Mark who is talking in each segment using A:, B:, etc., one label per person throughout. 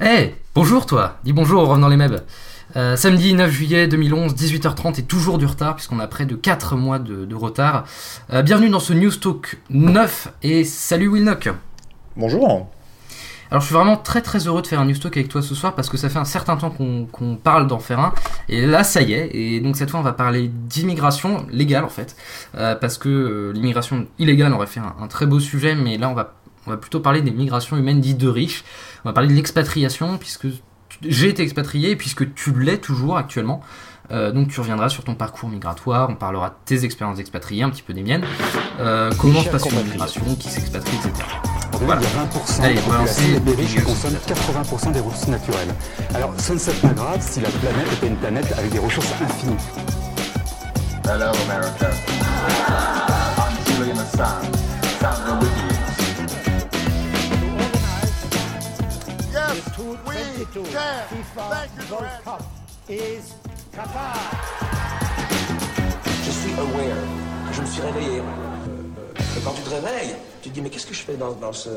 A: Eh, bonjour toi Dis bonjour au revenant les meubles. Euh, samedi 9 juillet 2011, 18h30 et toujours du retard puisqu'on a près de 4 mois de, retard. Euh, bienvenue dans ce News Talk 9 et salut Wilnock.
B: Bonjour.
A: Alors je suis vraiment très très heureux de faire un News Talk avec toi ce soir parce que ça fait un certain temps qu'on parle d'en faire un et là ça y est et donc cette fois on va parler d'immigration légale en fait euh, parce que l'immigration illégale aurait fait un, un, très beau sujet mais là on va, on va plutôt parler des migrations humaines dites de riches. On va parler de l'expatriation puisque j'ai été expatrié et puisque tu l'es toujours actuellement. Euh, donc tu reviendras sur ton parcours migratoire, on parlera de tes expériences d'expatrié, un petit peu des miennes, euh, comment se passe une migration, qui s'expatrie, etc.
C: Voilà. Il y a 20% Allez, on va lancer les riches consomment 80% des ressources naturelles. Alors ce ne serait pas grave si la planète était une planète avec des ressources infinies. Hello America. I'm Julian Assange,
D: Je suis aware. Je me suis réveillé. Euh, quand tu te réveilles, tu te dis mais qu'est-ce que je fais dans, ce...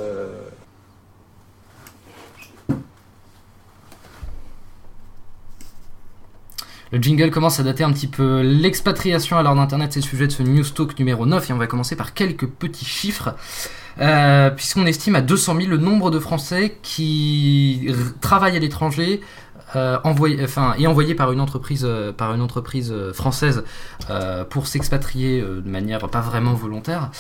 A: Le jingle commence à dater un petit peu. L'expatriation à l'heure d'Internet, c'est le sujet de ce News Talk numéro 9 et on va commencer par quelques petits chiffres. Euh, puisqu'on estime à 200 000 le nombre de Français qui travaillent à l'étranger euh, envoyé, enfin, et envoyé par une entreprise, euh, par une entreprise française pour s'expatrier de manière pas vraiment volontaire.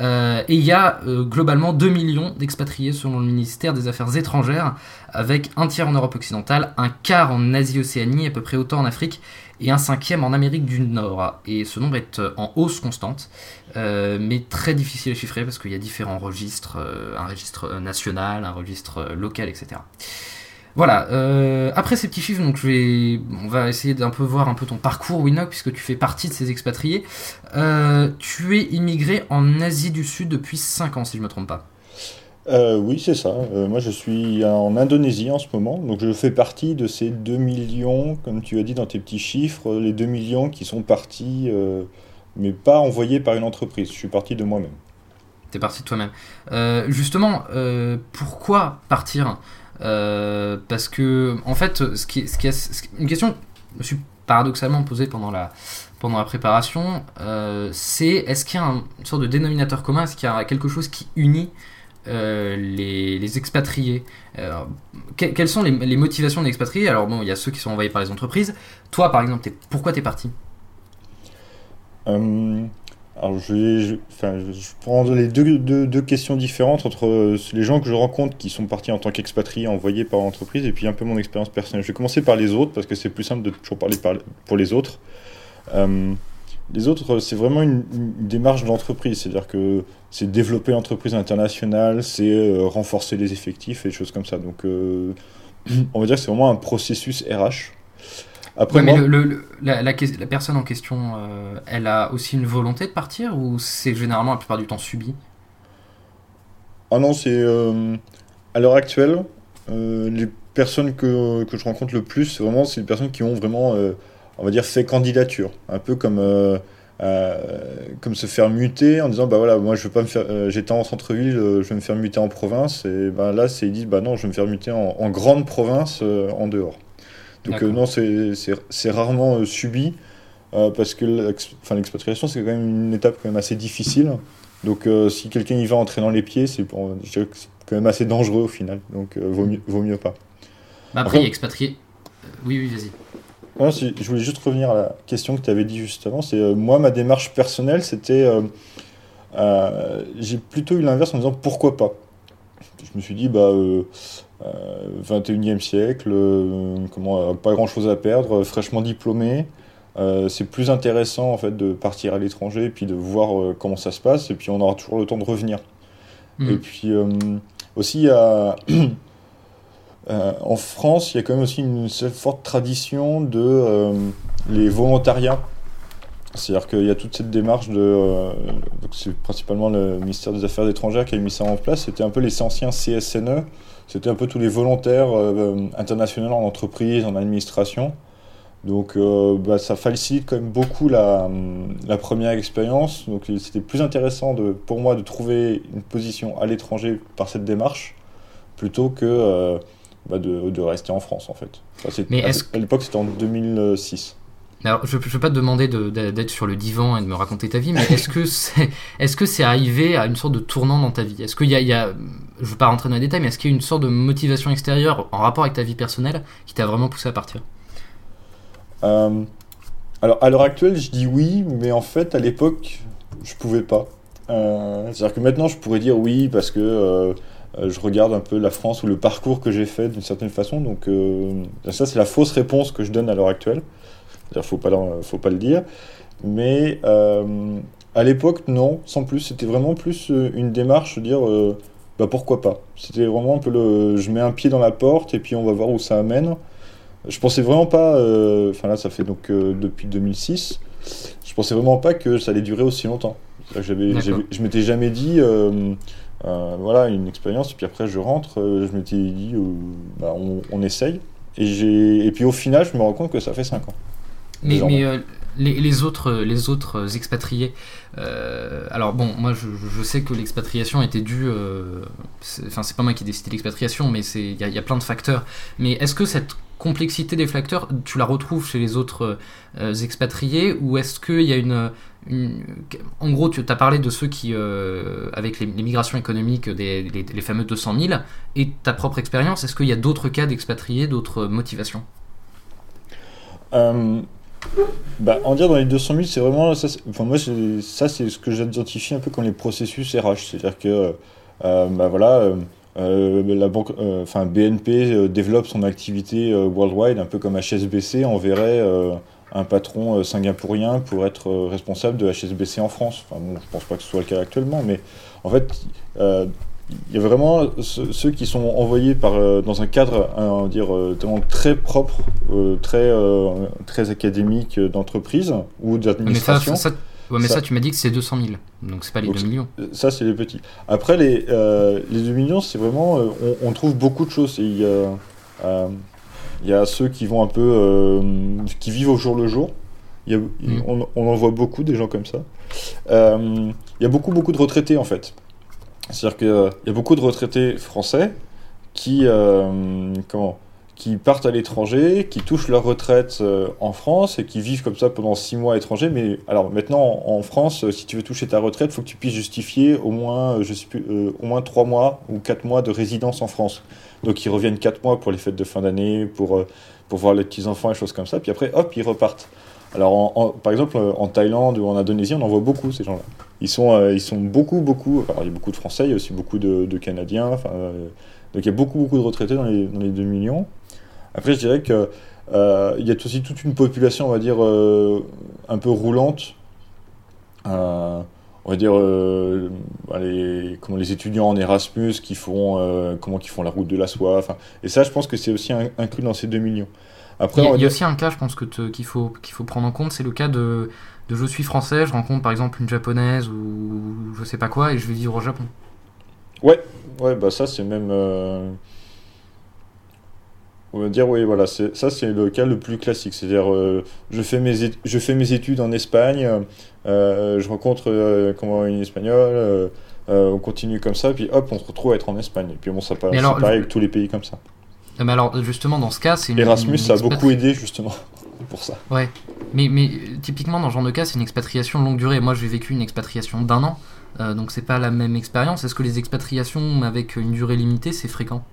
A: et il y a globalement 2 millions d'expatriés selon le ministère des Affaires étrangères, avec un tiers en Europe occidentale, un quart en Asie-Océanie, à peu près autant en Afrique, et un cinquième en Amérique du Nord. Et ce nombre est en hausse constante. Euh, mais très difficile à chiffrer parce qu'il y a différents registres, euh, un registre national, un registre local, etc. Voilà, euh, après ces petits chiffres, donc je vais, on va essayer d'un peu voir un peu ton parcours, Winnock, puisque tu fais partie de ces expatriés. tu es immigré en Asie du Sud depuis 5 ans, si je ne me trompe pas.
B: oui, c'est ça. moi, je suis en Indonésie en ce moment, donc je fais partie de ces 2 millions, comme tu as dit dans tes petits chiffres, les 2 millions qui sont partis mais pas envoyé par une entreprise. Je suis parti de moi-même.
A: T'es parti de toi-même. Euh, justement, euh, pourquoi partir? Euh, Parce que, en fait, une question je me suis paradoxalement posée pendant la, pendant la préparation, c'est est-ce qu'il y a une sorte de dénominateur commun? Est-ce qu'il y a quelque chose qui unit les, les, expatriés? quelles sont les, motivations des expatriés? Alors bon, il y a ceux qui sont envoyés par les entreprises. Toi, par exemple, es, pourquoi t'es parti?
B: Euh, alors je, vais, enfin, je prends les deux, deux, questions différentes entre euh, les gens que je rencontre qui sont partis en tant qu'expatriés envoyés par l'entreprise et puis un peu mon expérience personnelle. Je vais commencer par les autres parce que c'est plus simple de toujours parler par, pour les autres. Euh, les autres, c'est vraiment une, démarche d'entreprise, c'est-à-dire que c'est développer l'entreprise internationale, c'est renforcer les effectifs et des choses comme ça. Donc on va dire que c'est vraiment un processus RH.
A: Après, mais le, la, la, personne en question, euh, elle a aussi une volonté de partir ou c'est généralement la plupart du temps subi?
B: Ah non, c'est. Euh, à l'heure actuelle, euh, les personnes que, que, je rencontre le plus, c'est vraiment c'est les personnes qui ont vraiment, on va dire, fait candidature. Un peu comme. comme se faire muter en disant bah voilà moi je veux pas me faire j'étais en centre-ville je vais me faire muter en province et ben là c'est ils disent bah non je vais me faire muter en, en grande province en dehors donc euh, non, c'est rarement euh, subi euh, parce que l'expatriation, c'est quand même une étape quand même assez difficile. Donc si quelqu'un y va en traînant les pieds, c'est quand même assez dangereux au final. Donc vaut, mieux, vaut mieux pas.
A: Bah après, expatrié. Oui, oui,
B: vas-y. je voulais juste revenir à la question que tu avais dit juste avant. C'est moi, ma démarche personnelle, c'était. j'ai plutôt eu l'inverse en me disant pourquoi pas. Je me suis dit, bah, 21e euh, siècle, euh, comment, pas grand chose à perdre, fraîchement diplômé. Euh, c'est plus intéressant en fait de partir à l'étranger et puis de voir comment ça se passe et puis on aura toujours le temps de revenir. Mm. Et puis aussi en France il y a quand même aussi une forte tradition de les volontariats. C'est-à-dire qu'il y a toute cette démarche de. c'est principalement le ministère des Affaires étrangères qui a mis ça en place. C'était un peu les anciens CSNE, c'était un peu tous les volontaires euh, internationaux en entreprise, en administration. Donc euh, bah, ça facilite quand même beaucoup la, la première expérience. Donc c'était plus intéressant de, pour moi de trouver une position à l'étranger par cette démarche plutôt que euh, bah, de, de, rester en France en fait. mais à, l'époque c'était en 2006.
A: Alors, je ne vais pas te demander d'être sur le divan et de me raconter ta vie, mais est-ce que c'est est -ce c'est arrivé à une sorte de tournant dans ta vie? Est-ce qu'il y, a, je ne veux pas rentrer dans les détails, mais est-ce qu'il y a une sorte de motivation extérieure en rapport avec ta vie personnelle qui t'a vraiment poussé à partir?
B: Euh, Alors, à l'heure actuelle, je dis oui, mais en fait, à l'époque, je pouvais pas. Euh, c'est-à-dire que maintenant, je pourrais dire oui parce que euh, je regarde un peu la France ou le parcours que j'ai fait d'une certaine façon. Donc, ça, c'est la fausse réponse que je donne à l'heure actuelle. Il faut pas, faut pas le dire. Mais euh, à l'époque, non, sans plus. C'était vraiment plus euh, une démarche de dire euh, bah, pourquoi pas. C'était vraiment un peu le je mets un pied dans la porte et puis on va voir où ça amène. Je pensais vraiment pas, enfin là ça fait donc depuis 2006, je pensais vraiment pas que ça allait durer aussi longtemps. J'avais, je m'étais jamais dit, voilà, une expérience, et puis après je rentre, je m'étais dit, bah, on, on, essaye. Et, et puis au final, je me rends compte que ça fait 5 ans.
A: Mais, mais euh, les, les, autres, les autres expatriés, euh, alors bon, moi je, je sais que l'expatriation était due, euh, enfin c'est pas moi qui ai décidé l'expatriation, mais il y, y, a plein de facteurs. Mais est-ce que cette complexité des facteurs, tu la retrouves chez les autres euh, expatriés ou est-ce qu'il y a une, une, En gros, tu as parlé de ceux qui, euh, avec les, les, migrations économiques, des, les, les, fameux 200 000, et ta propre expérience, est-ce qu'il y a d'autres cas d'expatriés, d'autres motivations?
B: Bah, en dire dans les 200 000, c'est vraiment. Enfin, moi, ça, c'est ce que j'identifie un peu comme les processus RH. C'est-à-dire que, euh, bah, voilà, euh, la banque, euh, enfin, BNP développe son activité worldwide, un peu comme HSBC enverrait un patron singapourien pour être responsable de HSBC en France. Enfin, bon, je pense pas que ce soit le cas actuellement, mais en fait, il y a vraiment ceux qui sont envoyés par, euh, dans un cadre on dire, euh, très propre, euh, très, très académique d'entreprise ou d'administration.
A: Mais, ça, mais ça, tu m'as dit que c'est 200 000, donc c'est pas les 2 millions.
B: Ça, c'est les petits. Après, les, les 2 millions, c'est vraiment. On, trouve beaucoup de choses. Il y, a, il y a ceux qui vont un peu. qui vivent au jour le jour. Il y a, mm. on, on, en voit beaucoup des gens comme ça. il y a beaucoup, beaucoup de retraités en fait. C'est-à-dire qu'il euh, y a beaucoup de retraités français qui, euh, comment, qui partent à l'étranger, qui touchent leur retraite euh, en France et qui vivent comme ça pendant six mois à l'étranger. Mais alors maintenant, en France, si tu veux toucher ta retraite, il faut que tu puisses justifier au moins, je sais plus, au moins trois mois ou quatre mois de résidence en France. Donc ils reviennent quatre mois pour les fêtes de fin d'année, pour, pour voir les petits-enfants et choses comme ça. Puis après, hop, ils repartent. Alors, par exemple, en Thaïlande ou en Indonésie, on en voit beaucoup ces gens-là. Ils sont, euh, ils sont beaucoup, beaucoup. Alors, il y a beaucoup de Français, il y a aussi beaucoup de, Canadiens. Euh, donc, il y a beaucoup, beaucoup de retraités dans les, dans les 2 millions. Après, je dirais qu'il euh, y a aussi toute une population, on va dire, un peu roulante. on va dire les, étudiants en Erasmus qui font, comment, qui font la route de la soie. Et ça, je pense que c'est aussi inclus dans ces 2 millions
A: il y a, aussi un cas, je pense, qu'il faut, qu'il faut prendre en compte, c'est le cas de, de je suis français, je rencontre par exemple une japonaise ou je sais pas quoi et je vais vivre au Japon.
B: Ouais, ouais, bah ça c'est même. Euh, on va dire, oui, voilà, ça c'est le cas le plus classique. C'est-à-dire, euh, je, fais mes je fais mes études en Espagne, euh, je rencontre comment, une espagnole, on continue comme ça, puis hop, on se retrouve à être en Espagne. Et puis bon, ça pareil avec tous les pays comme ça.
A: Ah, mais alors, justement, dans ce cas, c'est
B: Erasmus, ça a beaucoup aidé, justement, pour ça.
A: Ouais. Mais, mais typiquement, dans ce genre de cas, c'est une expatriation longue durée. Moi, j'ai vécu une expatriation d'un an, euh, donc c'est pas la même expérience. Est-ce que les expatriations avec une durée limitée, c'est fréquent?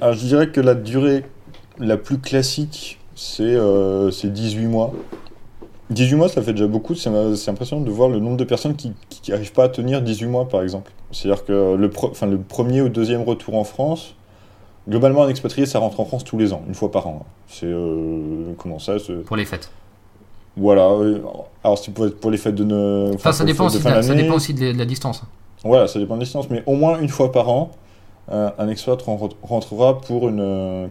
B: Alors, je dirais que la durée la plus classique, c'est euh, 18 mois. 18 mois, ça fait déjà beaucoup. C'est impressionnant de voir le nombre de personnes qui n'arrivent pas à tenir 18 mois, par exemple. C'est-à-dire que le, enfin, le premier ou deuxième retour en France, Globalement, un expatrié, ça rentre en France tous les ans, une fois par an. C'est euh, comment ça
A: Pour les fêtes.
B: Voilà. Alors c'est pour, pour, les fêtes de. Ne...
A: Enfin, ça, dépend aussi de, ça dépend aussi de la distance.
B: Voilà, ça dépend de la distance, mais au moins une fois par an, euh, un expat rentrera pour une. Euh,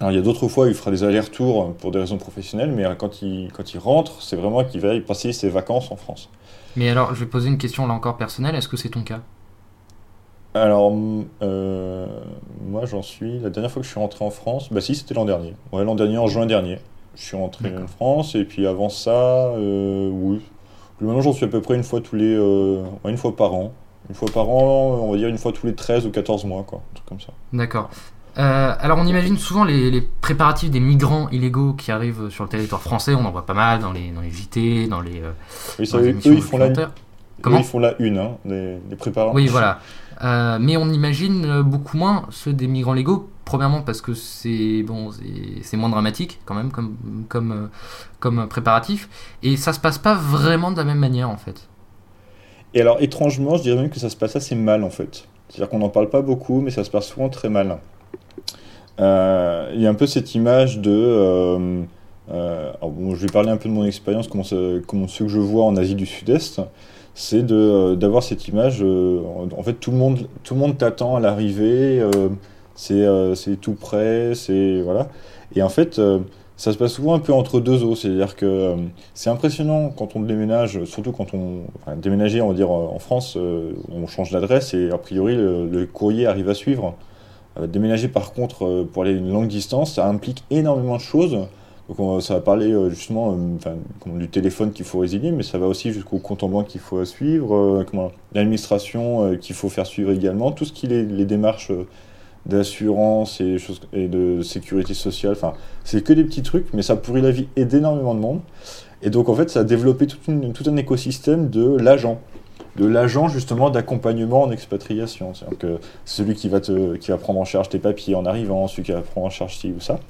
B: alors il y a d'autres fois il fera des allers-retours pour des raisons professionnelles, mais quand il, quand il rentre, c'est vraiment qu'il va y passer ses vacances en France.
A: Mais alors, je vais poser une question là encore personnelle. Est-ce que c'est ton cas?
B: Alors, euh, moi j'en suis. La dernière fois que je suis rentré en France, bah si, c'était l'an dernier. Ouais, l'an dernier, en juin dernier. Je suis rentré en France, et puis avant ça, euh, oui. Maintenant, j'en suis à peu près une fois tous les. Euh, une fois par an. Une fois par an, on va dire une fois tous les 13 ou 14 mois, quoi. Un truc comme ça.
A: D'accord. Euh, alors on imagine souvent les, préparatifs des migrants illégaux qui arrivent sur le territoire français, on en voit pas mal dans les, dans les JT, dans les, euh,
B: oui, ça, eux, ils font la, Comment ils font la une, hein, les, les.
A: Oui, voilà. Euh, mais on imagine beaucoup moins ceux des migrants légaux, premièrement parce que c'est bon, c'est moins dramatique quand même comme, comme, comme préparatif, et ça se passe pas vraiment de la même manière en fait.
B: Et alors étrangement, je dirais même que ça se passe assez mal en fait. C'est-à-dire qu'on n'en parle pas beaucoup, mais ça se passe souvent très mal. Euh, il y a un peu cette image de. Euh, euh, bon, je vais parler un peu de mon expérience, comment, comment ce que je vois en Asie du Sud-Est, c'est d'avoir cette image. en fait, tout le monde, tout le monde t'attend à l'arrivée. c'est tout prêt. C'est voilà. Et en fait ça se passe souvent un peu entre deux eaux, c'est-à-dire que c'est impressionnant quand on déménage, surtout quand on enfin, déménager, on va dire en France, on change d'adresse et a priori le, courrier arrive à suivre. Euh, déménager par contre euh, pour aller une longue distance, ça implique énormément de choses. Donc ça va parler euh, justement du téléphone qu'il faut résilier, mais ça va aussi jusqu'au compte en banque qu'il faut suivre, l'administration qu'il faut faire suivre également, tout ce qui est les démarches d'assurance et, et de sécurité sociale. Enfin, c'est que des petits trucs, mais ça pourrit la vie d'énormément de monde. Et donc en fait, ça a développé tout un écosystème de l'agent de l'agent justement d'accompagnement en expatriation. C'est-à-dire que celui qui va, te, qui va prendre en charge tes papiers en arrivant, celui qui va prendre en charge ci ou ça.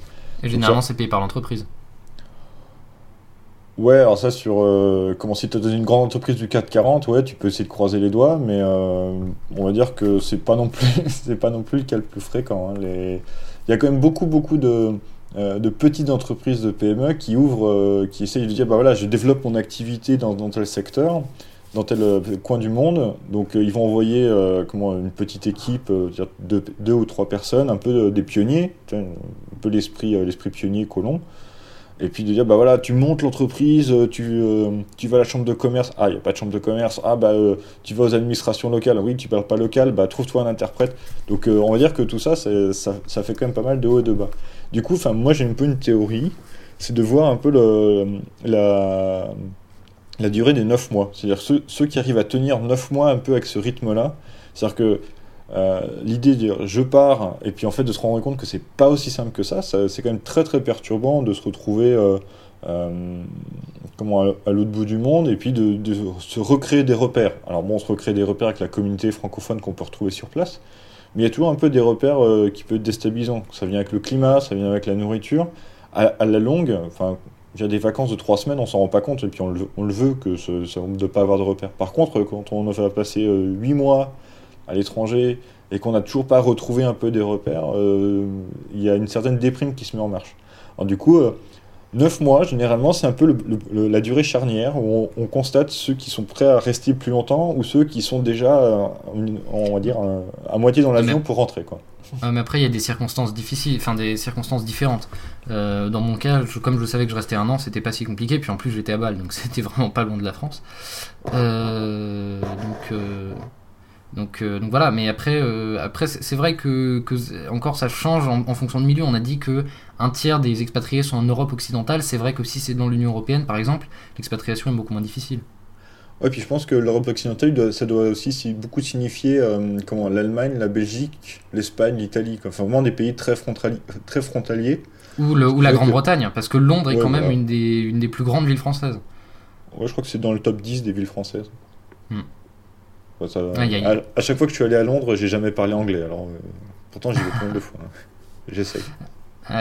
A: Et généralement, c'est payé par l'entreprise.
B: Ouais, alors ça sur euh, comment si tu dans une grande entreprise du 440, ouais, tu peux essayer de croiser les doigts, mais euh, on va dire que c'est pas non plus c'est pas non plus le cas le plus fréquent. Hein. Les... Il y a quand même beaucoup beaucoup de, euh, de petites entreprises de PME qui ouvrent, qui essayent de dire bah voilà, je développe mon activité dans, dans tel secteur dans tel euh, coin du monde. Donc euh, ils vont envoyer euh, comment, une petite équipe, deux, deux, ou trois personnes, un peu des pionniers, un peu l'esprit l'esprit pionnier colon. Et puis de dire, bah voilà, tu montes l'entreprise, tu, tu vas à la chambre de commerce, ah, il n'y a pas de chambre de commerce, ah, bah tu vas aux administrations locales, oui, tu parles pas local, bah trouve-toi un interprète. Donc on va dire que tout ça, ça, ça, fait quand même pas mal de haut et de bas. Du coup, moi j'ai un peu une théorie, c'est de voir un peu la, la durée des 9 mois. C'est-à-dire ceux, qui arrivent à tenir 9 mois un peu avec ce rythme-là. C'est-à-dire que euh, l'idée de dire je pars et puis en fait de se rendre compte que c'est pas aussi simple que ça, c'est quand même très très perturbant de se retrouver euh, euh, comment, à, l'autre bout du monde et puis de, se recréer des repères. Alors bon, on se recrée des repères avec la communauté francophone qu'on peut retrouver sur place, mais il y a toujours un peu des repères qui peuvent être déstabilisants. Ça vient avec le climat, ça vient avec la nourriture. À, à la longue, enfin j'ai des vacances de trois semaines, on s'en rend pas compte, et puis on le, on le veut que ce, ça, de pas avoir de repères. Par contre, quand on va passer euh, huit mois à l'étranger et qu'on n'a toujours pas retrouvé un peu des repères, euh, il y a une certaine déprime qui se met en marche. Alors, du coup, euh, neuf mois, généralement, c'est un peu le, la durée charnière où on, constate ceux qui sont prêts à rester plus longtemps ou ceux qui sont déjà, on va dire, à moitié dans l'avion pour rentrer. Quoi
A: mais après, il y a des circonstances difficiles, enfin des circonstances différentes. Euh, dans mon cas, comme je savais que je restais un an, c'était pas si compliqué. Puis en plus, j'étais à Bâle, donc c'était vraiment pas loin de la France. Euh, donc, euh, donc, voilà. Mais après, après c'est vrai que, que, encore ça change en, en, fonction de milieu. On a dit que un tiers des expatriés sont en Europe occidentale. C'est vrai que si c'est dans l'Union européenne, par exemple, l'expatriation est beaucoup moins difficile.
B: Ouais, puis je pense que l'Europe occidentale, ça doit aussi beaucoup signifier euh, comment l'Allemagne, la Belgique, l'Espagne, l'Italie, enfin vraiment des pays très, frontaliers. Très frontaliers.
A: Ou, le, ou la Grande-Bretagne, parce que Londres est quand même une, des, une des plus grandes villes françaises.
B: Ouais, je crois que c'est dans le top 10 des villes françaises. Hmm. à, chaque fois que je suis allé à Londres, j'ai jamais parlé anglais. Alors, euh, pourtant, j'y vais plein de fois. Hein. J'essaye.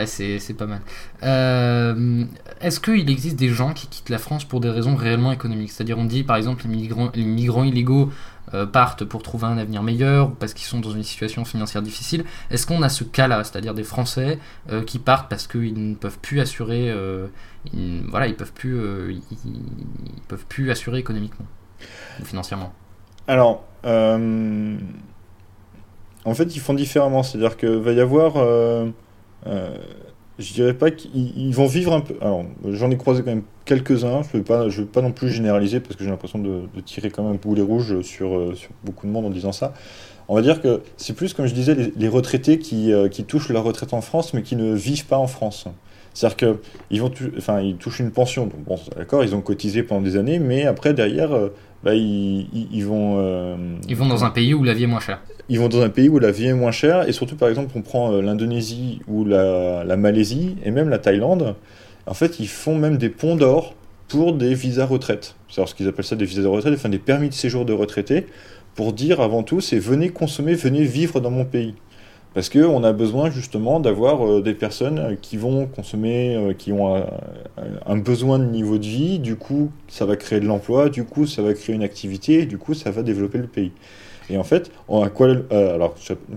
A: C'est pas mal. Euh, est-ce qu'il existe des gens qui quittent la France pour des raisons réellement économiques? C'est-à-dire, on dit par exemple, les migrants, illégaux euh, partent pour trouver un avenir meilleur ou parce qu'ils sont dans une situation financière difficile. Est-ce qu'on a ce cas-là? C'est-à-dire des Français euh, qui partent parce qu'ils ne peuvent plus assurer, voilà, ils peuvent plus, ils, peuvent plus assurer économiquement ou financièrement.
B: Alors. En fait, ils font différemment. C'est-à-dire qu'il va y avoir euh, je dirais pas qu'ils vont vivre un peu. Alors, j'en ai croisé quand même quelques-uns. Je ne pas, je veux pas non plus généraliser parce que j'ai l'impression de, tirer quand même un boulet rouge sur, euh, sur beaucoup de monde en disant ça. On va dire que c'est plus, comme je disais, les, retraités qui, euh, qui, touchent leur retraite en France mais qui ne vivent pas en France. C'est-à-dire qu'ils touchent une pension. bon, d'accord, ils ont cotisé pendant des années, mais après, derrière, bah, ils, ils, vont.
A: ils vont dans un pays où la vie est moins chère.
B: Ils vont dans un pays où la vie est moins chère, et surtout, par exemple, on prend l'Indonésie ou la, la, Malaisie, et même la Thaïlande, en fait, ils font même des ponts d'or pour des visas retraite. C'est ce qu'ils appellent ça des visas de retraite, enfin des permis de séjour de retraités, pour dire avant tout, c'est venez consommer, venez vivre dans mon pays. Parce qu'on a besoin justement d'avoir euh, des personnes euh, qui vont consommer, euh, qui ont un, besoin de niveau de vie, du coup ça va créer de l'emploi, du coup ça va créer une activité, du coup ça va développer le pays. Et en fait, à Kuala, alors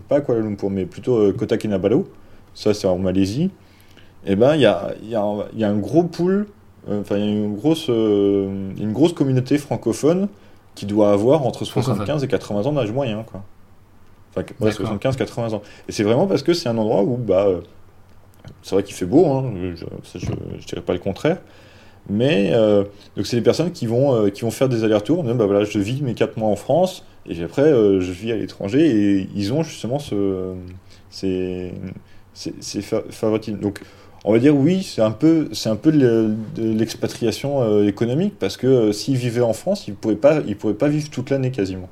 B: pas à Kuala Lumpur, mais plutôt Kota Kinabalu, ça c'est en Malaisie, et eh ben il y a, y, a y a, un gros pool, enfin il y a une grosse, une grosse communauté francophone qui doit avoir entre 75 et 80 ans d'âge moyen. Quoi. Enfin, 75-80 ans. Et c'est vraiment parce que c'est un endroit où, bah, euh, c'est vrai qu'il fait beau, hein, je, ne dirais pas le contraire. Mais euh, donc c'est des personnes qui vont, euh, qui vont faire des allers-retours. Bah, voilà, je vis mes 4 mois en France et après je vis à l'étranger et ils ont justement ce, ces, ces, favoritismes. Donc on va dire oui, c'est un peu, c'est un peu de l'expatriation économique parce que s'ils vivaient en France, ils ne pourraient, pas, ils pourraient pas vivre toute l'année quasiment.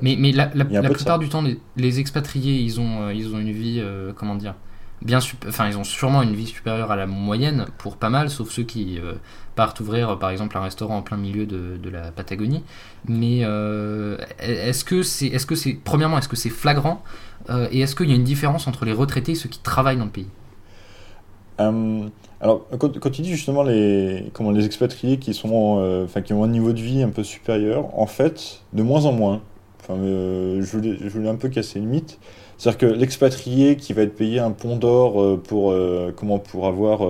A: Mais, mais la, plupart du temps, les, expatriés, ils ont, euh, ils ont une vie, euh, comment dire, bien enfin, ils ont sûrement une vie supérieure à la moyenne pour pas mal, sauf ceux qui euh, partent ouvrir, par exemple, un restaurant en plein milieu de, la Patagonie. Mais est-ce que c'est, est-ce que c'est, premièrement, est-ce que c'est flagrant et est-ce qu'il y a une différence entre les retraités et ceux qui travaillent dans le pays?
B: Alors, quand, tu dis justement les, comment, les expatriés qui, sont, enfin, qui ont un niveau de vie un peu supérieur, en fait, de moins en moins, Enfin, euh, je, voulais, je, voulais, un peu casser une mythe. C'est-à-dire que l'expatrié qui va être payé un pont d'or euh, pour, euh, comment, pour avoir,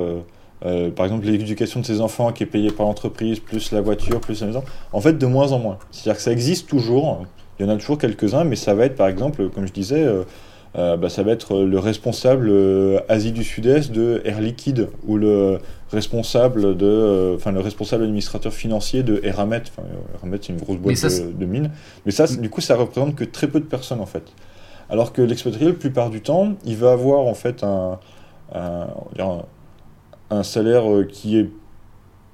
B: par exemple, l'éducation de ses enfants qui est payée par l'entreprise, plus la voiture, plus la maison, en fait, de moins en moins. C'est-à-dire que ça existe toujours, il y en a toujours quelques-uns, mais ça va être, par exemple, comme je disais, euh, bah, ça va être le responsable euh, Asie du Sud-Est de Air Liquide ou le responsable de, euh, enfin le responsable administrateur financier de Eramet. Eramet c'est une grosse boîte de, mines. Mais ça, du coup, ça représente que très peu de personnes en fait. Alors que l'expatrié, la plupart du temps, il va avoir en fait un, un, un salaire qui est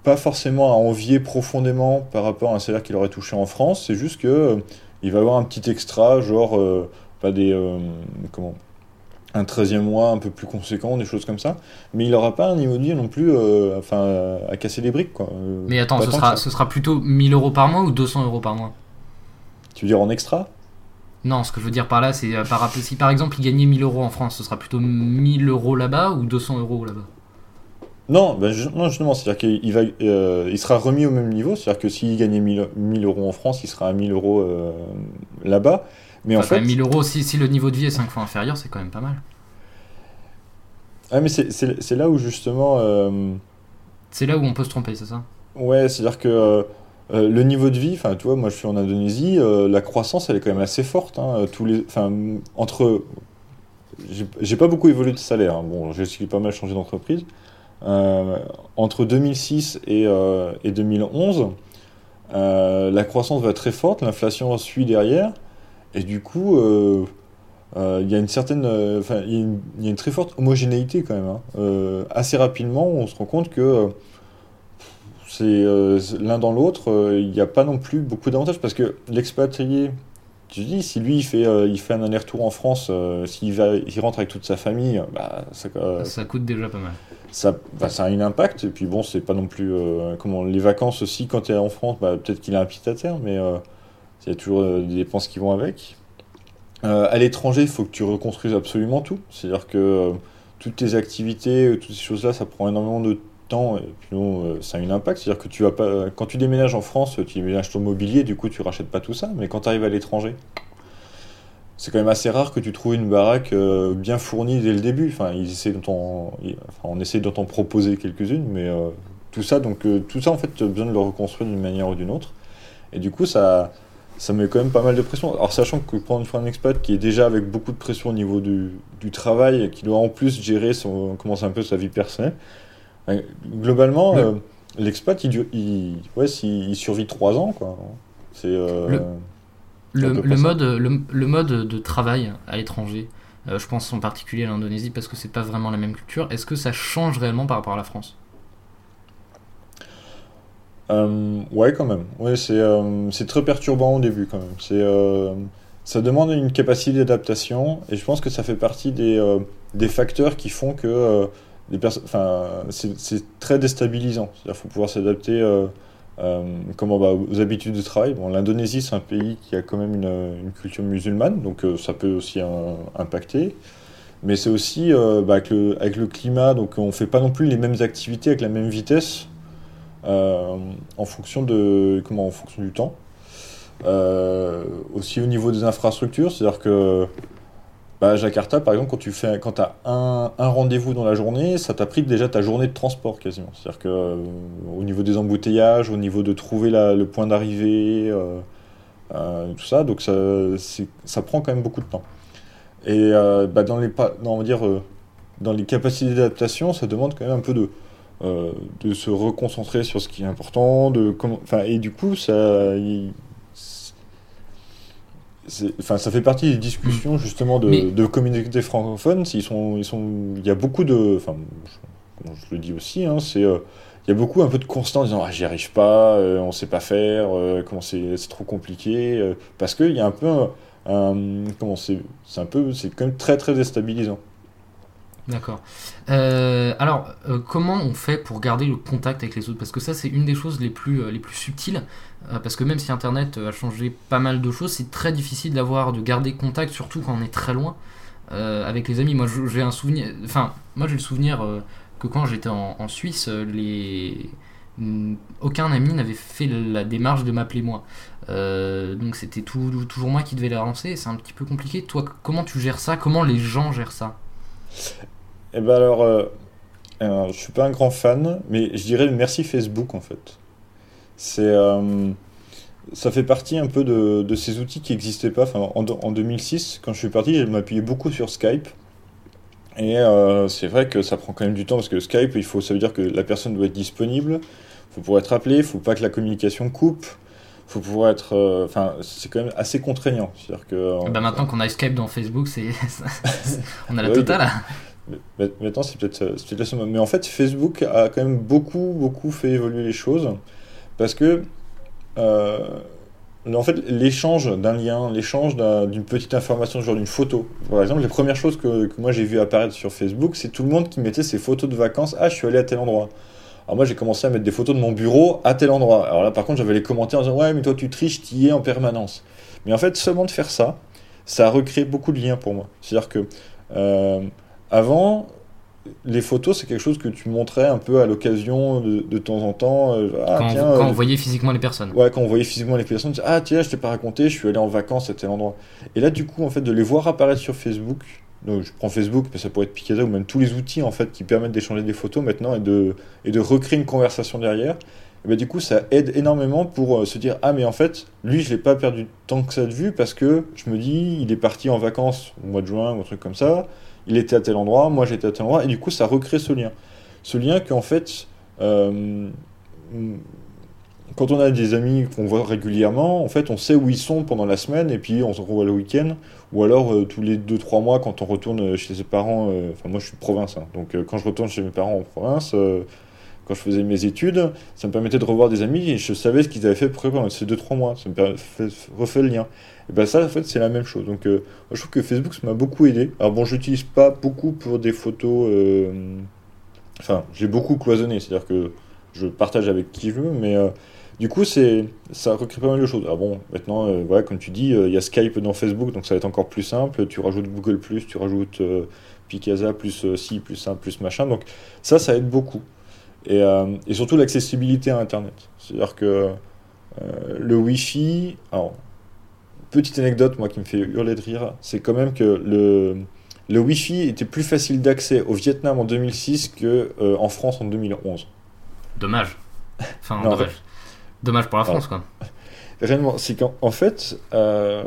B: pas forcément à envier profondément par rapport à un salaire qu'il aurait touché en France. C'est juste que il va avoir un petit extra, genre pas des euh, comment un 13e mois un peu plus conséquent, des choses comme ça. Mais il n'aura pas un niveau de vie non plus euh, enfin, à casser les briques. Quoi.
A: Euh, mais attends, ce sera, ce sera plutôt 1000 euros par mois ou 200 euros par mois?
B: Tu veux dire en extra?
A: Non, ce que je veux dire par là, c'est par, si par exemple il gagnait 1000 euros en France, ce sera plutôt 1000 euros là-bas ou 200 euros là-bas?
B: Non, ben non, justement, c'est-à-dire qu'il va, il sera remis au même niveau, c'est-à-dire que s'il gagnait 1000, 1000, euros en France, il sera à 1000 euros là-bas.
A: Mais en fait. 1000 euros, si, si, le niveau de vie est 5 fois inférieur, c'est quand même pas mal.
B: Ah, mais c'est là où justement. Euh,
A: c'est là où on peut se tromper, c'est ça?
B: Ouais, c'est-à-dire que euh, euh, le niveau de vie, enfin, tu vois, moi je suis en Indonésie, la croissance elle est quand même assez forte. Hein, tous les, entre. J'ai pas beaucoup évolué de salaire, hein. bon, j'ai pas mal changé d'entreprise. entre 2006 et, et 2011, la croissance va très forte, l'inflation suit derrière. Et du coup, euh, euh, il y a une certaine, euh, il y, a une très forte homogénéité quand même. Hein. assez rapidement, on se rend compte que c'est l'un dans l'autre, il n'y a pas non plus beaucoup d'avantages parce que l'expatrié, tu dis, si lui il fait, il fait un aller-retour en France, s'il va, il rentre avec toute sa famille, bah, ça,
A: ça coûte déjà pas mal.
B: Ça, bah, ça a un impact. Et puis bon, c'est pas non plus comment les vacances aussi quand tu es en France, bah, peut-être qu'il a un pied à terre, mais il y a toujours euh, des dépenses qui vont avec. Euh, à l'étranger, il faut que tu reconstruises absolument tout. C'est-à-dire que euh, toutes tes activités, toutes ces choses-là, ça prend énormément de et puis non, ça a un impact. C'est-à-dire que tu vas pas, quand tu déménages en France, tu déménages ton mobilier, du coup tu rachètes pas tout ça. Mais quand tu arrives à l'étranger, c'est quand même assez rare que tu trouves une baraque bien fournie dès le début. Enfin, ils essaient de on essaie de t'en proposer quelques-unes, mais tout ça, donc tout ça en fait, tu as besoin de le reconstruire d'une manière ou d'une autre. Et du coup, ça, ça met quand même pas mal de pression. Alors, sachant que prendre une fois un expat qui est déjà avec beaucoup de pression au niveau du, travail qui doit en plus gérer son, commence un peu sa vie personnelle, euh, globalement, euh, l'expat, il, il, ouais, il, survit trois ans. Quoi. C'est,
A: euh, le, le, mode, le, le, mode de travail à l'étranger, je pense en particulier à l'Indonésie parce que c'est pas vraiment la même culture, est-ce que ça change réellement par rapport à la France?
B: Euh, ouais, quand même. Ouais, c'est euh, très perturbant au début, quand même. Euh, ça demande une capacité d'adaptation et je pense que ça fait partie des, des facteurs qui font que c'est très déstabilisant. Il faut pouvoir s'adapter euh, bah, aux habitudes de travail. L'Indonésie, c'est un pays qui a quand même une, culture musulmane, donc euh, ça peut aussi impacter. Mais c'est aussi euh, bah, avec, le, avec, le, climat, donc on ne fait pas non plus les mêmes activités avec la même vitesse en, fonction de, comment, en fonction du temps. aussi au niveau des infrastructures, c'est-à-dire que bah, Jakarta, par exemple, quand tu fais, quand as un, rendez-vous dans la journée, ça t'a pris déjà ta journée de transport quasiment. C'est-à-dire que euh, au niveau des embouteillages, au niveau de trouver le point d'arrivée, euh, euh, tout ça, donc ça, ça prend quand même beaucoup de temps. Et bah, dans les, dans, on va dire, dans les capacités d'adaptation, ça demande quand même un peu de, de se reconcentrer sur ce qui est important, de comment, et du coup, ça, Enfin, ça fait partie des discussions mm. justement de, de communautés francophones. Ils sont, ils sont, il y a beaucoup de, enfin, je, je le dis aussi, hein, c'est, euh, il y a beaucoup un peu de constant en disant ah, j'y arrive pas, euh, on sait pas faire, euh, comment c'est, trop compliqué, parce qu'il y a un peu, un, comment c'est, c'est un peu, c'est quand même très très déstabilisant.
A: D'accord. alors, comment on fait pour garder le contact avec les autres? Parce que ça, c'est une des choses les plus, les plus subtiles. Euh, parce que même si Internet a changé pas mal de choses, c'est très difficile d'avoir, de garder contact, surtout quand on est très loin, euh, avec les amis. Moi, j'ai un souvenir, enfin, moi j'ai le souvenir euh, que quand j'étais en, Suisse, les... aucun ami n'avait fait la démarche de m'appeler moi. donc c'était toujours moi qui devais les relancer, c'est un petit peu compliqué. Toi, comment tu gères ça? Comment les gens gèrent ça?
B: Eh ben alors, je suis pas un grand fan, mais je dirais merci Facebook en fait. C'est, euh, ça fait partie un peu de, de ces outils qui n'existaient pas. Enfin, en, en, 2006, quand je suis parti, je m'appuyais beaucoup sur Skype. Et euh, c'est vrai que ça prend quand même du temps parce que Skype, il faut, ça veut dire que la personne doit être disponible, il faut pouvoir être appelé, il faut pas que la communication coupe, il faut pouvoir être. Euh, enfin, c'est quand même assez contraignant. C'est-à-dire que.
A: Bah maintenant qu'on a Skype dans Facebook, c'est, on a la totale.
B: Maintenant, c'est peut-être, peut Mais en fait, Facebook a quand même beaucoup, beaucoup fait évoluer les choses. Parce que, euh, en fait, l'échange d'un lien, l'échange d'une petite information, genre d'une photo. Par exemple, les premières choses que, moi j'ai vu apparaître sur Facebook, c'est tout le monde qui mettait ses photos de vacances. Ah, je suis allé à tel endroit. Alors moi j'ai commencé à mettre des photos de mon bureau à tel endroit. Alors là par contre j'avais les commentaires en disant ouais mais toi tu triches, tu y es en permanence. Mais en fait seulement de faire ça, ça a recréé beaucoup de liens pour moi. C'est-à-dire que euh, avant les photos, c'est quelque chose que tu montrais un peu à l'occasion de, temps en temps.
A: Euh, ah, quand, on, euh, voyait physiquement les personnes.
B: Ouais, quand on voyait physiquement les personnes, tu dis, ah tiens, je t'ai pas raconté, je suis allé en vacances à tel endroit. Et là, du coup, en fait, de les voir apparaître sur Facebook, donc je prends Facebook, mais ça pourrait être Picasa ou même tous les outils en fait qui permettent d'échanger des photos maintenant et de, et de recréer une conversation derrière. Et ben, du coup, ça aide énormément pour euh, se dire ah mais en fait, lui, je l'ai pas perdu tant que ça de vue parce que je me dis, il est parti en vacances au mois de juin ou un truc comme ça il était à tel endroit, moi j'étais à tel endroit, et du coup ça recrée ce lien. Ce lien qu'en fait, euh, quand on a des amis qu'on voit régulièrement, en fait on sait où ils sont pendant la semaine, et puis on se revoit le week-end, ou alors euh, tous les 2-3 mois quand on retourne chez ses parents, euh, enfin moi je suis province, hein. donc quand je retourne chez mes parents en province, quand je faisais mes études, ça me permettait de revoir des amis, et je savais ce qu'ils avaient fait pendant ces 2-3 mois, ça me refait le lien. Et ben ça, en fait, c'est la même chose. Donc, euh, je trouve que Facebook, ça m'a beaucoup aidé. Alors bon, j'utilise pas beaucoup pour des photos. Euh, enfin, j'ai beaucoup cloisonné, c'est-à-dire que je partage avec qui je veux, mais euh, du coup, c'est ça recrée pas mal de choses. Alors bon, maintenant, voilà, comme tu dis, il y a Skype dans Facebook, donc ça va être encore plus simple. Tu rajoutes Google+, tu rajoutes Picasa, plus si, plus simple, plus machin. Donc ça, ça aide beaucoup. Et, et surtout l'accessibilité à Internet. C'est-à-dire que le Wi-Fi, alors petite anecdote, moi, qui me fait hurler de rire, c'est quand même que le, le Wi-Fi était plus facile d'accès au Vietnam en 2006 que euh, en France en 2011.
A: Dommage. Enfin, dommage. dommage. pour la France, quoi.
B: Réellement, c'est qu'en fait, euh,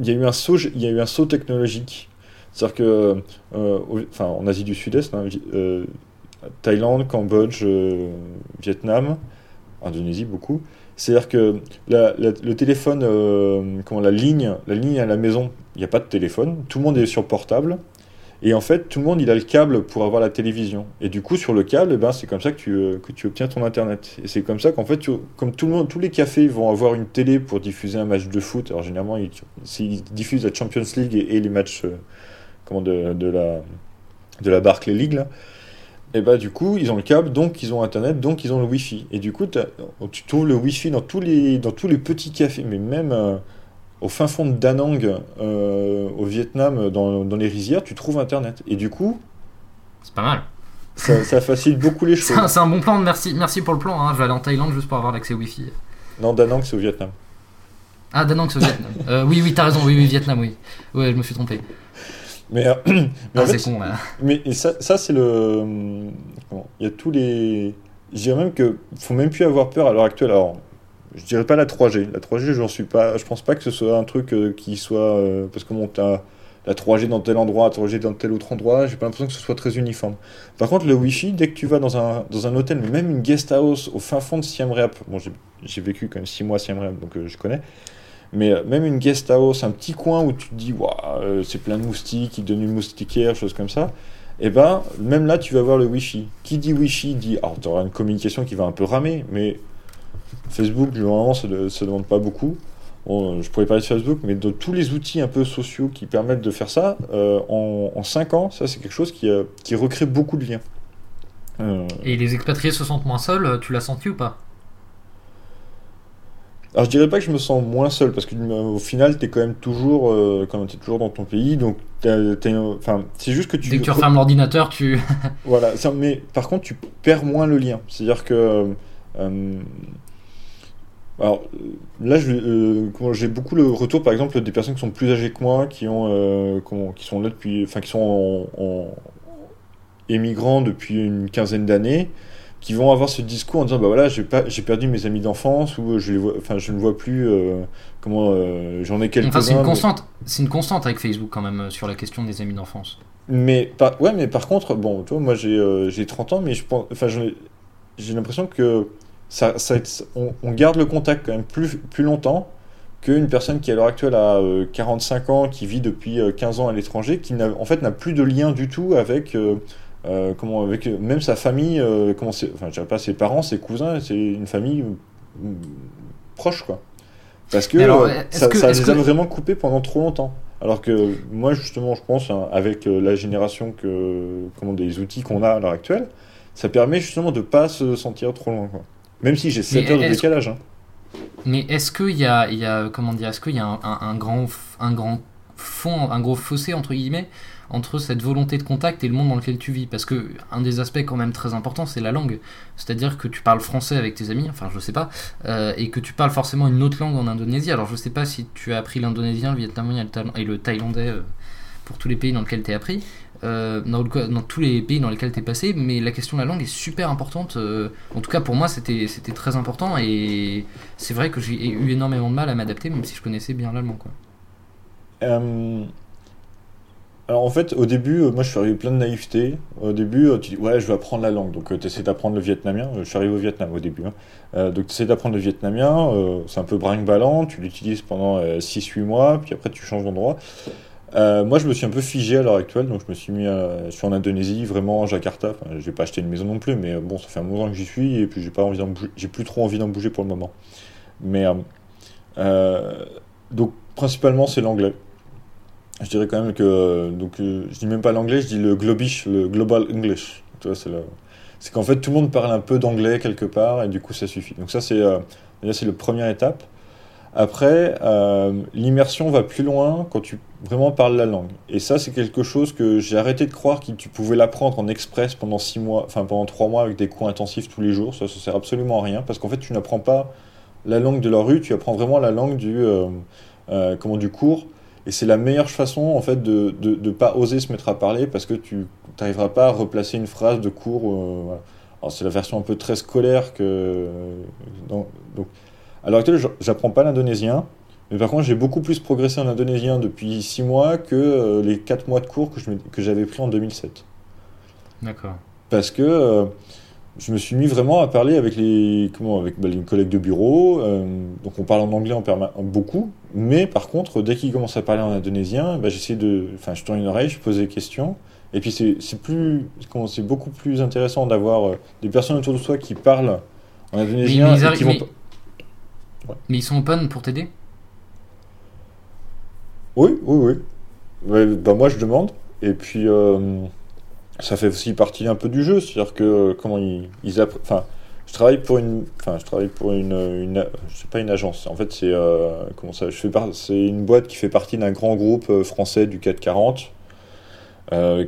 B: il y a eu un saut, y a eu un saut technologique. C'est-à-dire que, euh, enfin, en Asie du Sud-Est, hein, Thaïlande, Cambodge, Vietnam, Indonésie beaucoup, c'est-à-dire que le téléphone, euh, comment, la ligne, la ligne à la maison, il n'y a pas de téléphone, tout le monde est sur portable. Et en fait, tout le monde, il a le câble pour avoir la télévision. Et du coup, sur le câble, eh ben, c'est comme ça que tu, euh, que tu obtiens ton Internet. Et c'est comme ça qu'en fait, comme tout le monde, tous les cafés vont avoir une télé pour diffuser un match de foot. Alors, généralement, ils, diffusent la Champions League et, les matchs euh, comment, de, de, la, de la Barclay League, là. Et bah du coup, ils ont le câble, donc ils ont Internet, donc ils ont le Wi-Fi. Et du coup, tu trouves le Wi-Fi dans tous les, dans tous les petits cafés, mais même euh, au fin fond de Danang, euh, au Vietnam, dans, dans, les rizières, tu trouves Internet. Et du coup...
A: C'est pas mal.
B: Ça, facilite beaucoup les choses.
A: C'est un, bon plan, merci, merci pour le plan. Hein. Je vais aller en Thaïlande juste pour avoir l'accès au Wi-Fi.
B: Non, Danang, c'est au Vietnam.
A: Ah, Danang, c'est au Vietnam. euh, oui, oui, t'as raison, oui, oui, Vietnam, oui. Ouais, je me suis trompé.
B: Mais, euh, mais, ah, mais ça, ça c'est le. Il y a tous les. Je dirais même que faut même plus avoir peur à l'heure actuelle. Alors, je dirais pas la 3G. La 3G, j'en suis pas. Je pense pas que ce soit un truc euh, qui soit. Euh, parce que bon, t'as la 3G dans tel endroit, la 3G dans tel autre endroit, j'ai pas l'impression que ce soit très uniforme. Par contre, le Wi-Fi, dès que tu vas dans un, dans un hôtel, mais même une guest house au fin fond de Siem Reap, bon, j'ai vécu quand même 6 mois à Siem Reap, donc je connais, mais euh, même une guest house, un petit coin où tu te dis, waouh, c'est plein de moustiques, il donne une moustiquaire, choses comme ça, et eh ben, même là, tu vas voir le Wi-Fi. Qui dit Wi-Fi dit, alors tu auras une communication qui va un peu ramer, mais Facebook, normalement, ça ne demande pas beaucoup. Bon, je pourrais parler de Facebook, mais de tous les outils un peu sociaux qui permettent de faire ça, euh, en, en 5 ans, ça c'est quelque chose euh, qui recrée beaucoup de liens.
A: Et les expatriés se sentent moins seuls, tu l'as senti ou pas?
B: Alors je dirais pas que je me sens moins seul parce qu'au final tu es quand même toujours euh, quand es toujours dans ton pays donc enfin c'est juste que tu
A: dès que tu refermes l'ordinateur tu
B: voilà mais par contre tu perds moins le lien. C'est à dire que euh, alors là euh, j'ai beaucoup le retour par exemple des personnes qui sont plus âgées que moi qui ont qui sont là depuis enfin qui sont en émigrants depuis une quinzaine d'années qui vont avoir ce discours en disant bah voilà j'ai pas j'ai perdu mes amis d'enfance ou je les vois enfin je ne vois plus euh, comment euh, j'en ai quelques uns
A: c'est une constante c'est une constante avec Facebook quand même euh, sur la question des amis d'enfance.
B: Mais par, ouais mais par contre bon toi moi j'ai j'ai 30 ans mais je pense enfin j'ai l'impression que ça, ça on, on, garde le contact quand même plus plus longtemps qu'une personne qui à l'heure actuelle a 45 ans qui vit depuis 15 ans à l'étranger qui n'a en fait n'a plus de lien du tout avec euh, comment avec même sa famille, euh, comment enfin je pas ses parents, ses cousins, c'est une famille euh, proche quoi. Parce que ça, les a vraiment coupés pendant trop longtemps. Alors que moi justement je pense hein, avec la génération que comment des outils qu'on a à l'heure actuelle, ça permet justement de pas se sentir trop loin quoi. Même si j'ai 7 heures de décalage. Hein.
A: Mais est-ce qu'il y a, il y a comment dire, est-ce qu'il y a un, un, grand un grand fond, un gros fossé entre guillemets entre cette volonté de contact et le monde dans lequel tu vis. Parce que un des aspects quand même très importants, c'est la langue. C'est-à-dire que tu parles français avec tes amis, enfin je sais pas, euh, et que tu parles forcément une autre langue en Indonésie. Alors je sais pas si tu as appris l'indonésien, le vietnamien et le thaïlandais euh, pour tous les pays dans lesquels tu es appris. Euh, dans, dans, tous les pays dans lesquels tu es passé, mais la question de la langue est super importante. en tout cas, pour moi, c'était très important et c'est vrai que j'ai eu énormément de mal à m'adapter, même si je connaissais bien l'allemand. Quoi.
B: Alors en fait, au début, euh, moi je suis arrivé plein de naïveté. Au début, euh, tu dis ouais, je vais apprendre la langue. Donc euh, tu essaies d'apprendre le vietnamien. Je suis arrivé au Vietnam au début. Hein. donc tu essaies d'apprendre le vietnamien. c'est un peu brinque-ballant. Tu l'utilises pendant 6-8 mois. Puis après, tu changes d'endroit. moi, je me suis un peu figé à l'heure actuelle. Donc je me suis mis je suis en Indonésie, vraiment, Jakarta. Enfin, j'ai pas acheté une maison non plus. Mais bon, ça fait un moment que j'y suis. Et puis j'ai pas envie J'ai plus trop envie d'en bouger pour le moment. Mais donc principalement, c'est l'anglais je dirais quand même que donc euh, je dis même pas l'anglais, je dis le globish, le global English. Tu vois, c'est qu'en fait tout le monde parle un peu d'anglais quelque part et du coup ça suffit. Donc ça c'est euh, c'est la première étape. Après, euh, l'immersion va plus loin quand tu vraiment parles la langue. Et ça, c'est quelque chose que j'ai arrêté de croire que tu pouvais l'apprendre en express pendant six mois, enfin pendant trois mois avec des cours intensifs tous les jours. Ça, ça sert absolument à rien parce qu'en fait, tu n'apprends pas la langue de la rue, tu apprends vraiment la langue du comment du cours et c'est la meilleure façon, en fait, de ne pas oser se mettre à parler parce que tu n'arriveras pas à replacer une phrase de cours. Euh, Alors, c'est la version un peu très scolaire que. donc, à l'heure actuelle, j'apprends pas l'indonésien. Mais par contre, j'ai beaucoup plus progressé en indonésien depuis 6 mois que euh, les 4 mois de cours que j'avais pris en 2007.
A: D'accord.
B: Parce que. Euh, je me suis mis vraiment à parler avec les, comment, avec bah, les collègues de bureau. donc on parle en anglais en beaucoup, mais par contre, dès qu'ils commencent à parler en indonésien, bah, j'essaie de, enfin, je tourne une oreille, je pose des questions. Et puis c'est plus, c'est beaucoup plus intéressant d'avoir des personnes autour de soi qui parlent en indonésien
A: mais, ils, vont... mais ils sont open pour t'aider?
B: Oui, oui, oui. bah, moi je demande. Et puis ça fait aussi partie un peu du jeu, c'est-à-dire que euh, comment ils, ils enfin, je travaille pour une, enfin, je travaille pour une, une sais pas une agence. En fait, c'est euh, comment ça, je fais c'est une boîte qui fait partie d'un grand groupe euh, français du CAC 40,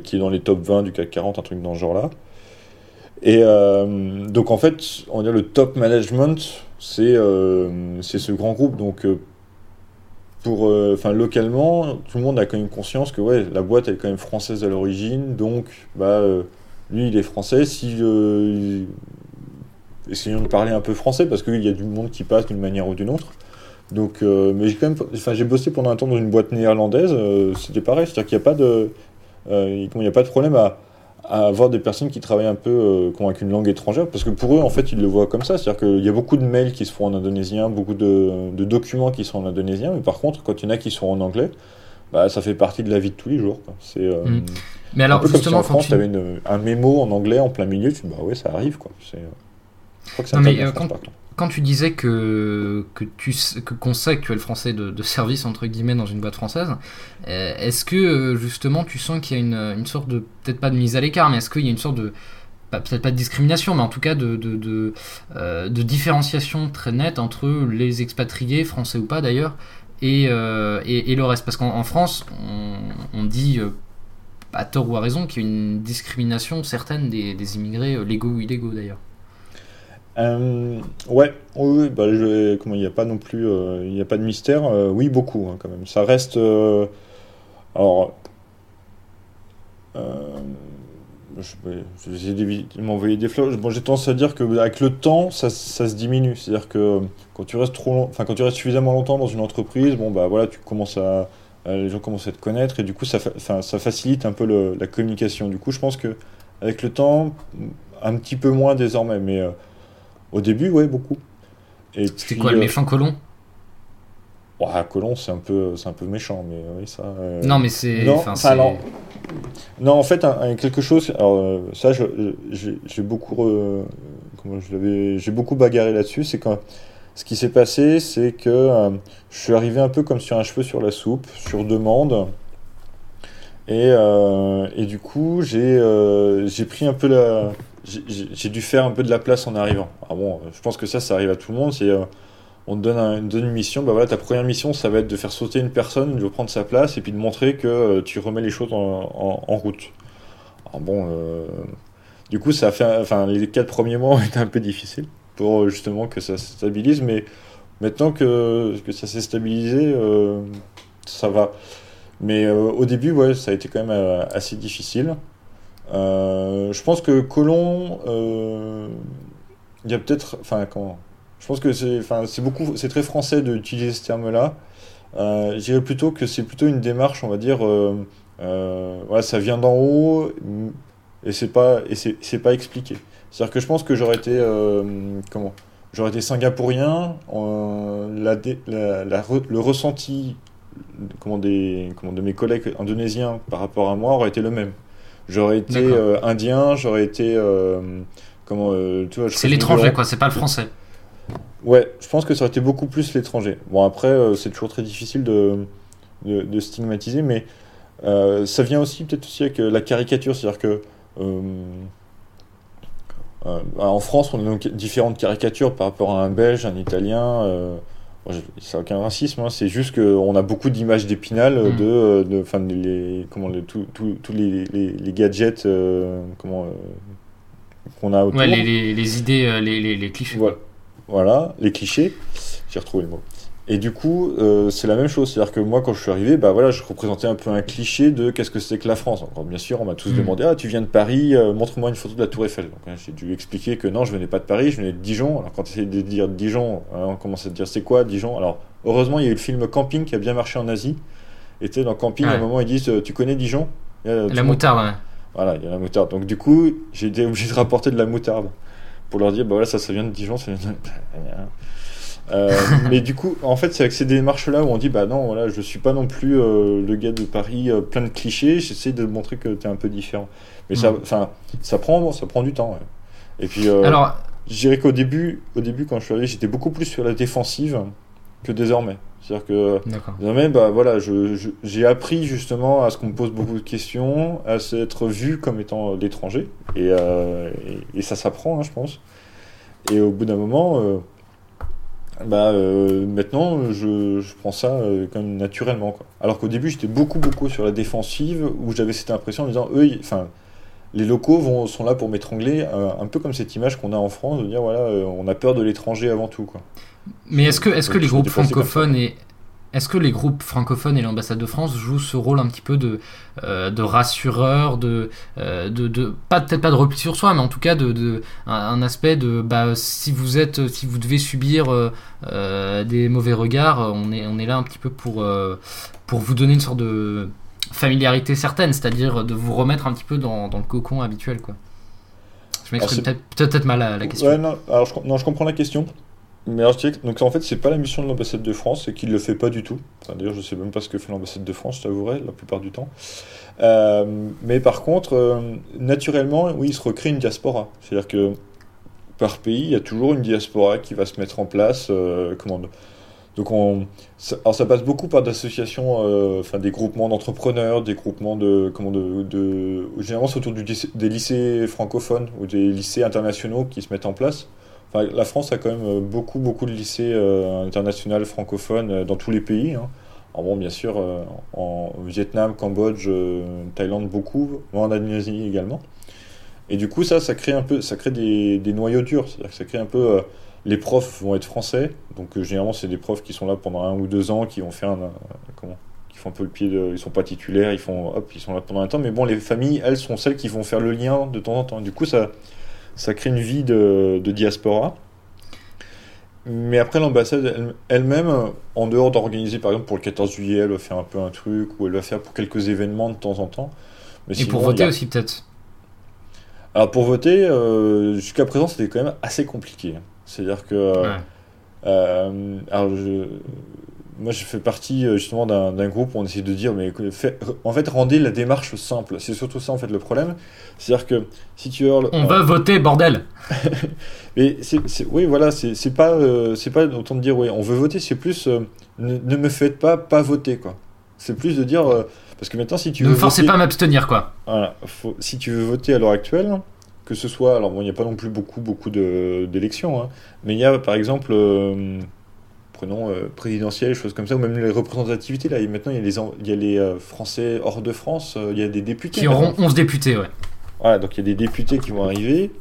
B: qui est dans les top 20 du CAC 40, un truc dans ce genre-là. Et donc en fait, on va dire le top management, c'est c'est ce grand groupe. Donc pour, euh, enfin, localement, tout le monde a quand même conscience que ouais, la boîte est quand même française à l'origine, donc bah, euh, lui il est français. Si euh, essayons de parler un peu français parce qu'il y a du monde qui passe d'une manière ou d'une autre. Donc, mais j'ai quand même, enfin, j'ai bossé pendant un temps dans une boîte néerlandaise, c'était pareil, c'est-à-dire qu'il n'y a pas de, il n'y a pas de problème à à avoir des personnes qui travaillent un peu euh, avec une langue étrangère, parce que pour eux, en fait, ils le voient comme ça. C'est-à-dire qu'il y a beaucoup de mails qui se font en indonésien, beaucoup de, documents qui sont en indonésien, mais par contre, quand il y en a qui sont en anglais, bah, ça fait partie de la vie de tous les jours. C'est, euh, mm.
A: Mais alors, justement,
B: en France, tu avais un mémo en anglais en plein milieu, tu dis, bah ouais, ça arrive. Quoi. C'est, euh,
A: je crois que c'est non, mais, quand, quand tu disais que, que tu qu'on sait que tu es le français de, service entre guillemets dans une boîte française, euh, est-ce que euh, justement tu sens qu'il y a une, une sorte de peut-être pas de mise à l'écart, mais est-ce qu'il y a une sorte de peut-être pas de discrimination, mais en tout cas de, de, euh, de, différenciation très nette entre les expatriés, français ou pas d'ailleurs, et, et, et, le reste? Parce qu'en France, on, on dit, à tort ou à raison, qu'il y a une discrimination certaine des, des immigrés, légaux ou illégaux d'ailleurs.
B: Euh, ouais, bah, comment il n'y a pas non plus, euh, n'y a pas de mystère. Euh, oui, beaucoup hein, quand même. Ça reste, alors, je, vais de m'envoyer des fleurs. Bon, j'ai tendance à dire que avec le temps, ça, ça se diminue. C'est-à-dire que quand tu restes trop, enfin quand tu restes suffisamment longtemps dans une entreprise, bon bah voilà, tu commences à, les gens commencent à te connaître et du coup ça, ça facilite un peu la communication. Du coup, je pense que avec le temps, un petit peu moins désormais, mais au début, ouais, beaucoup.
A: C'était quoi, le euh, méchant colon?
B: Ouais, colon, c'est un peu, un peu méchant, mais oui, ça. Euh,
A: non, mais c'est.
B: Non, non, en fait, quelque chose. Alors, euh, ça, j'ai beaucoup, comment je l'avais, j'ai beaucoup bagarré là-dessus. C'est quand ce qui s'est passé, c'est que je suis arrivé un peu comme sur un cheveu sur la soupe, sur demande. Et, et du coup, j'ai, j'ai pris un peu la j'ai dû faire un peu de la place en arrivant. Ah bon, je pense que ça, ça arrive à tout le monde. C'est euh, on te donne, donne, une mission, bah voilà, ta première mission, ça va être de faire sauter une personne, de prendre sa place et puis de montrer que euh, tu remets les choses en, route. Ah bon, euh, du coup, ça a fait, enfin, les quatre premiers mois ont été un peu difficiles pour justement que ça se stabilise, mais maintenant que, que ça s'est stabilisé, ça va. Mais au début, ouais, ça a été quand même assez difficile. Euh, je pense que Colomb, euh, il y a peut-être, enfin comment? Je pense que c'est, enfin c'est beaucoup, c'est très français d'utiliser ce terme-là. Euh, je dirais plutôt que c'est plutôt une démarche, on va dire, voilà, ça vient d'en haut et c'est pas et c'est pas expliqué. C'est-à-dire que je pense que j'aurais été comment? J'aurais été singapourien, le ressenti comment des, comment de mes collègues indonésiens par rapport à moi aurait été le même. J'aurais été euh, indien, j'aurais été. Euh, comment. Euh,
A: c'est l'étranger, quoi, c'est pas le français.
B: Ouais, je pense que ça aurait été beaucoup plus l'étranger. Bon, après, c'est toujours très difficile de, de, stigmatiser, mais ça vient aussi peut-être aussi avec la caricature, c'est-à-dire que. en France, on a différentes caricatures par rapport à un Belge, un Italien, c'est aucun racisme, hein. c'est juste qu'on a beaucoup d'images d'épinal mm. de, de, enfin, les, comment, tous les, les, gadgets euh, comment, euh, qu'on a autour.
A: Ouais, les, les, idées, euh, les, les, clichés.
B: Voilà. voilà, les clichés, j'ai retrouvé le mot. Et du coup, euh, c'est la même chose. C'est-à-dire que moi, quand je suis arrivé, bah voilà, je représentais un peu un cliché de qu'est-ce que c'est que la France. Bien sûr, on m'a tous mm. demandé Ah, tu viens de Paris, euh, montre-moi une photo de la Tour Eiffel. Donc, hein, j'ai dû expliquer que non, je venais pas de Paris, je venais de Dijon. Alors, quand essayes de dire Dijon, hein, on commence à dire c'est quoi Dijon? Alors, heureusement, il y a eu le film Camping qui a bien marché en Asie. Et tu sais, dans Camping, à un moment, ils disent euh, Tu connais Dijon?
A: La moutarde, ouais.
B: Voilà, il y a la moutarde. Donc, du coup, j'ai été obligé de rapporter de la moutarde. pour leur dire, bah voilà, ça, ça vient de Dijon, ça vient de... Euh, mais du coup, en fait, c'est avec ces démarches-là où on dit bah non, voilà, je suis pas non plus euh, le gars de Paris euh, plein de clichés. J'essaie de montrer que tu es un peu différent. Mais ça, mm. enfin, ça prend, ça prend du temps. Et puis, alors, je dirais qu'au début, au début, quand je suis arrivé, j'étais beaucoup plus sur la défensive que désormais. C'est-à-dire que désormais, bah voilà, j'ai appris justement à ce qu'on me pose beaucoup de questions, à être vu comme étant l'étranger, et, et, ça s'apprend, hein, je pense. Et au bout d'un moment bah euh, maintenant je, je, prends ça euh, même naturellement quoi. Alors qu'au début j'étais beaucoup beaucoup sur la défensive où j'avais cette impression en disant eux enfin les locaux vont, sont là pour m'étrangler euh, un peu comme cette image qu'on a en France de dire voilà on a peur de l'étranger avant tout quoi.
A: Mais est-ce que est-ce que les groupes francophones et est-ce que les groupes francophones et l'ambassade de France jouent ce rôle un petit peu de, euh, de rassureur, de, euh, de, de, pas peut-être pas de repli sur soi, mais en tout cas de, de un, aspect de bah, si vous êtes, si vous devez subir euh, des mauvais regards, on est, on est là un petit peu pour, pour vous donner une sorte de familiarité certaine, c'est-à-dire de vous remettre un petit peu dans, dans le cocon habituel, quoi. Je m'exprime peut-être peut mal à la question.
B: Ouais, non, alors je, non, je comprends la question. Mais alors, donc en fait, c'est pas la mission de l'ambassade de France, c'est qu'il le fait pas du tout. D'ailleurs, je sais même pas ce que fait l'ambassade de France, je la plupart du temps. Euh, mais par contre, euh, naturellement, oui, il se recrée une diaspora. C'est-à-dire que par pays, il y a toujours une diaspora qui va se mettre en place. Euh, comment, donc on, ça, alors ça passe beaucoup par d'associations, enfin des groupements d'entrepreneurs, des groupements de, comment généralement c'est autour des lycées francophones ou des lycées internationaux qui se mettent en place la France a quand même euh, beaucoup, beaucoup de lycées euh, internationaux francophones euh, dans tous les pays. Hein. bon, bien sûr, en Vietnam, Cambodge, Thaïlande, beaucoup, en Indonésie également. Et du coup, ça, ça crée un peu, ça crée des, des noyaux durs. Ça crée un peu. les profs vont être français, donc généralement, c'est des profs qui sont là pendant un ou deux ans, qui vont faire un, comment qui font un peu le pied de, ils sont pas titulaires, ils font hop, ils sont là pendant un temps. Mais bon, les familles, elles, sont celles qui vont faire le lien de temps en temps. Du coup, ça, ça crée une vie de, diaspora. Mais après, l'ambassade elle-même, en dehors d'organiser, par exemple, pour le 14 juillet, elle va faire un peu un truc, ou elle va faire pour quelques événements de temps en temps.
A: Mais Et pour voter aussi, peut-être
B: Alors, pour voter, euh, jusqu'à présent, c'était quand même assez compliqué. C'est-à-dire que. Euh, alors, je, moi, je fais partie euh, justement d'un groupe où on essaie de dire, mais en fait, rendez la démarche simple. C'est surtout ça, en fait, le problème. C'est-à-dire que si tu hurles.
A: On va voter, bordel
B: Mais oui, voilà, c'est pas, euh, c'est pas autant de dire, oui, on veut voter, c'est plus euh, ne, me faites pas pas voter, quoi. C'est plus de dire. parce que maintenant, si tu
A: ne
B: veux.
A: Ne forcez pas à m'abstenir, quoi.
B: Voilà. si tu veux voter à l'heure actuelle, que ce soit. Alors, bon, il n'y a pas non plus beaucoup, beaucoup d'élections, hein, mais il y a, par exemple prenons euh, présidentielle, choses comme ça, ou même les représentativités. Là, maintenant, il y a les, il y a les euh, Français hors de France, euh, il y a des députés.
A: Qui auront 11 députés, ouais.
B: Voilà, donc il y a des députés qui vont arriver,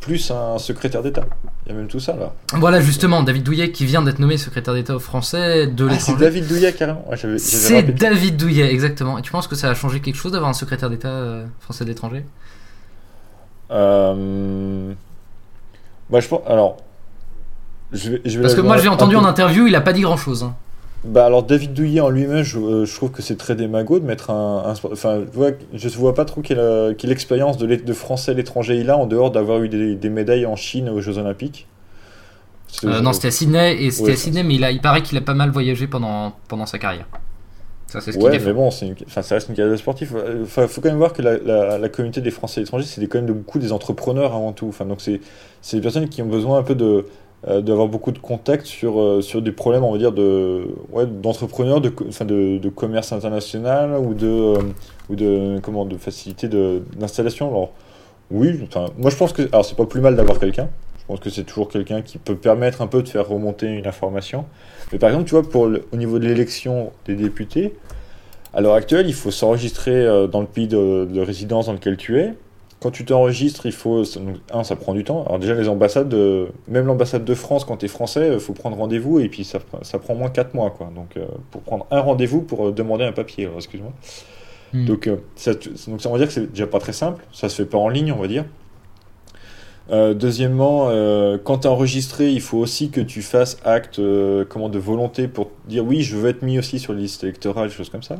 B: plus un secrétaire d'État. Il y a même tout ça, là.
A: Voilà, justement, David Douillet qui vient d'être nommé secrétaire d'État aux Français de ah,
B: c'est David Douillet, carrément.
A: c'est David Douillet, exactement. Et tu penses que ça a changé quelque chose d'avoir un secrétaire d'État français de l'étranger?
B: Euh... Bah, je pense... Alors,
A: parce que moi j'ai entendu en interview, il a pas dit grand chose. Hein.
B: Bah alors David Douillet en lui-même, je, euh, trouve que c'est très démago de mettre un, enfin je vois, vois pas trop quelle, quelle expérience de, de français à l'étranger il a en dehors d'avoir eu des, médailles en Chine aux Jeux Olympiques.
A: Euh, non, c'était à Sydney et c'était à Sydney, mais il, a, il paraît qu'il a pas mal voyagé pendant, pendant sa carrière.
B: Ça, c'est ce ouais, mais bon, une, ça reste une carrière sportif. Il faut quand même voir que la, la, communauté des Français à l'étranger, c'est quand même de, beaucoup des entrepreneurs avant tout. Enfin, donc c'est des personnes qui ont besoin un peu de, euh, d'avoir beaucoup de contacts sur, euh, sur des problèmes, on va dire, de, ouais, d'entrepreneurs, de, de, de, commerce international ou de, euh, ou de, comment, de facilité d'installation. Alors, oui, moi je pense que. Alors, c'est pas plus mal d'avoir quelqu'un. Je pense que c'est toujours quelqu'un qui peut permettre un peu de faire remonter une information. Mais par exemple, tu vois, pour au niveau de l'élection des députés, à l'heure actuelle, il faut s'enregistrer dans le pays de résidence dans lequel tu es quand tu t'enregistres, il faut. Un, ça prend du temps. Alors, déjà, les ambassades, même l'ambassade de France, quand tu es français, il faut prendre rendez-vous et puis ça, ça prend moins 4 mois. Quoi. Donc, euh, pour prendre un rendez-vous pour euh, demander un papier, excuse-moi. Hmm. Donc, euh, ça, donc, ça, on va dire que c'est déjà pas très simple. Ça se fait pas en ligne, on va dire. deuxièmement, quand tu es enregistré, il faut aussi que tu fasses acte comment, de volonté pour dire oui, je veux être mis aussi sur les listes électorales, choses comme ça.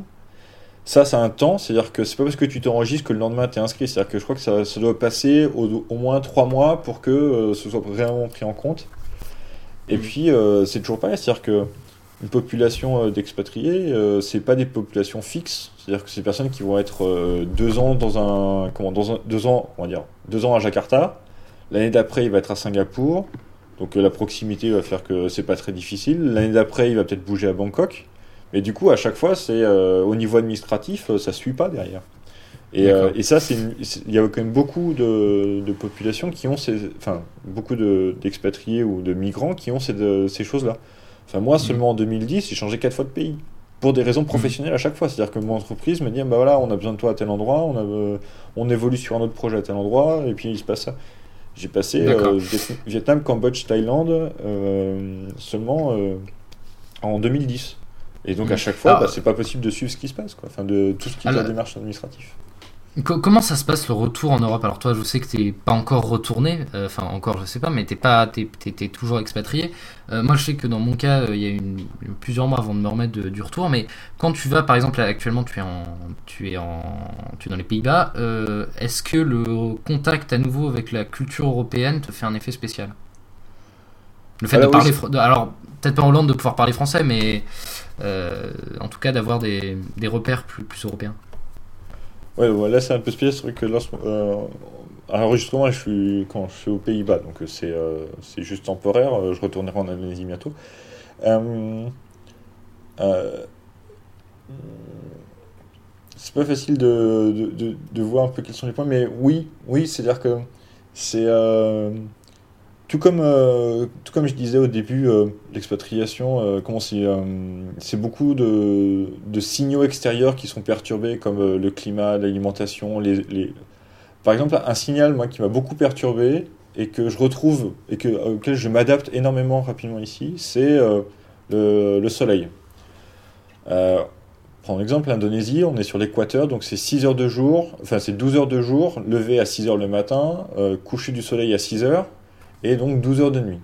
B: Ça, a un temps, c'est-à-dire que c'est pas parce que tu t'enregistres que le lendemain tu es inscrit. C'est-à-dire que je crois que ça, ça doit passer au, au, moins trois mois pour que ce soit vraiment pris en compte. Et mm. puis, c'est toujours pareil, c'est-à-dire que une population d'expatriés, c'est pas des populations fixes. C'est-à-dire que c'est des personnes qui vont être deux ans dans un, comment, dans un, deux ans, on va dire, deux ans à Jakarta. L'année d'après, il va être à Singapour. Donc la proximité va faire que c'est pas très difficile. L'année d'après, il va peut-être bouger à Bangkok. Mais du coup, à chaque fois, c'est au niveau administratif, ça suit pas derrière. Et, et ça, il y a quand même beaucoup de, de populations qui ont ces, enfin, beaucoup d'expatriés ou de migrants qui ont ces, ces choses-là. Enfin, moi, seulement en 2010, j'ai changé quatre fois de pays pour des raisons professionnelles à chaque fois. C'est-à-dire que mon entreprise me dit, bah voilà, on a besoin de toi à tel endroit, on, a, on évolue sur un autre projet à tel endroit, et puis il se passe ça. J'ai passé euh, Vietnam, Cambodge, Thaïlande euh, seulement euh, en 2010. Et donc à chaque fois, bah, c'est pas possible de suivre ce qui se passe, quoi. Enfin, de tout ce qui est la démarche administrative.
A: Comment ça se passe le retour en Europe? Alors toi, je sais que t'es pas encore retourné, euh, enfin encore, je sais pas, mais t'es pas, t'es, toujours expatrié. Euh, moi, je sais que dans mon cas, euh, il y a eu plusieurs mois avant de me remettre du retour. Mais quand tu vas, par exemple, actuellement, tu es en, tu es en, tu es dans les Pays-Bas. est-ce que le contact à nouveau avec la culture européenne te fait un effet spécial? Le fait de parler, alors peut-être pas en Hollande de pouvoir parler français, mais en tout cas d'avoir des, repères plus, européens.
B: Ouais, là c'est un peu spécial, c'est vrai que là, euh, à l'enregistrement, je suis, quand je suis aux Pays-Bas, donc c'est euh, c'est juste temporaire, euh, je retournerai en Indonésie bientôt. c'est pas facile de, de, de, voir un peu quels sont les points, mais oui, oui, c'est-à-dire que c'est tout comme, euh, tout comme je disais au début, euh, l'expatriation, euh, c'est beaucoup de, signaux extérieurs qui sont perturbés, comme le climat, l'alimentation. Les. Par exemple, un signal moi, qui m'a beaucoup perturbé et que je retrouve et que, auquel je m'adapte énormément rapidement ici, c'est le, le, soleil. Prends exemple, l'Indonésie, on est sur l'équateur, donc c'est 6 heures de jour, enfin c'est 12 heures de jour, levé à 6 heures le matin, coucher du soleil à 6 heures et donc 12 heures de nuit.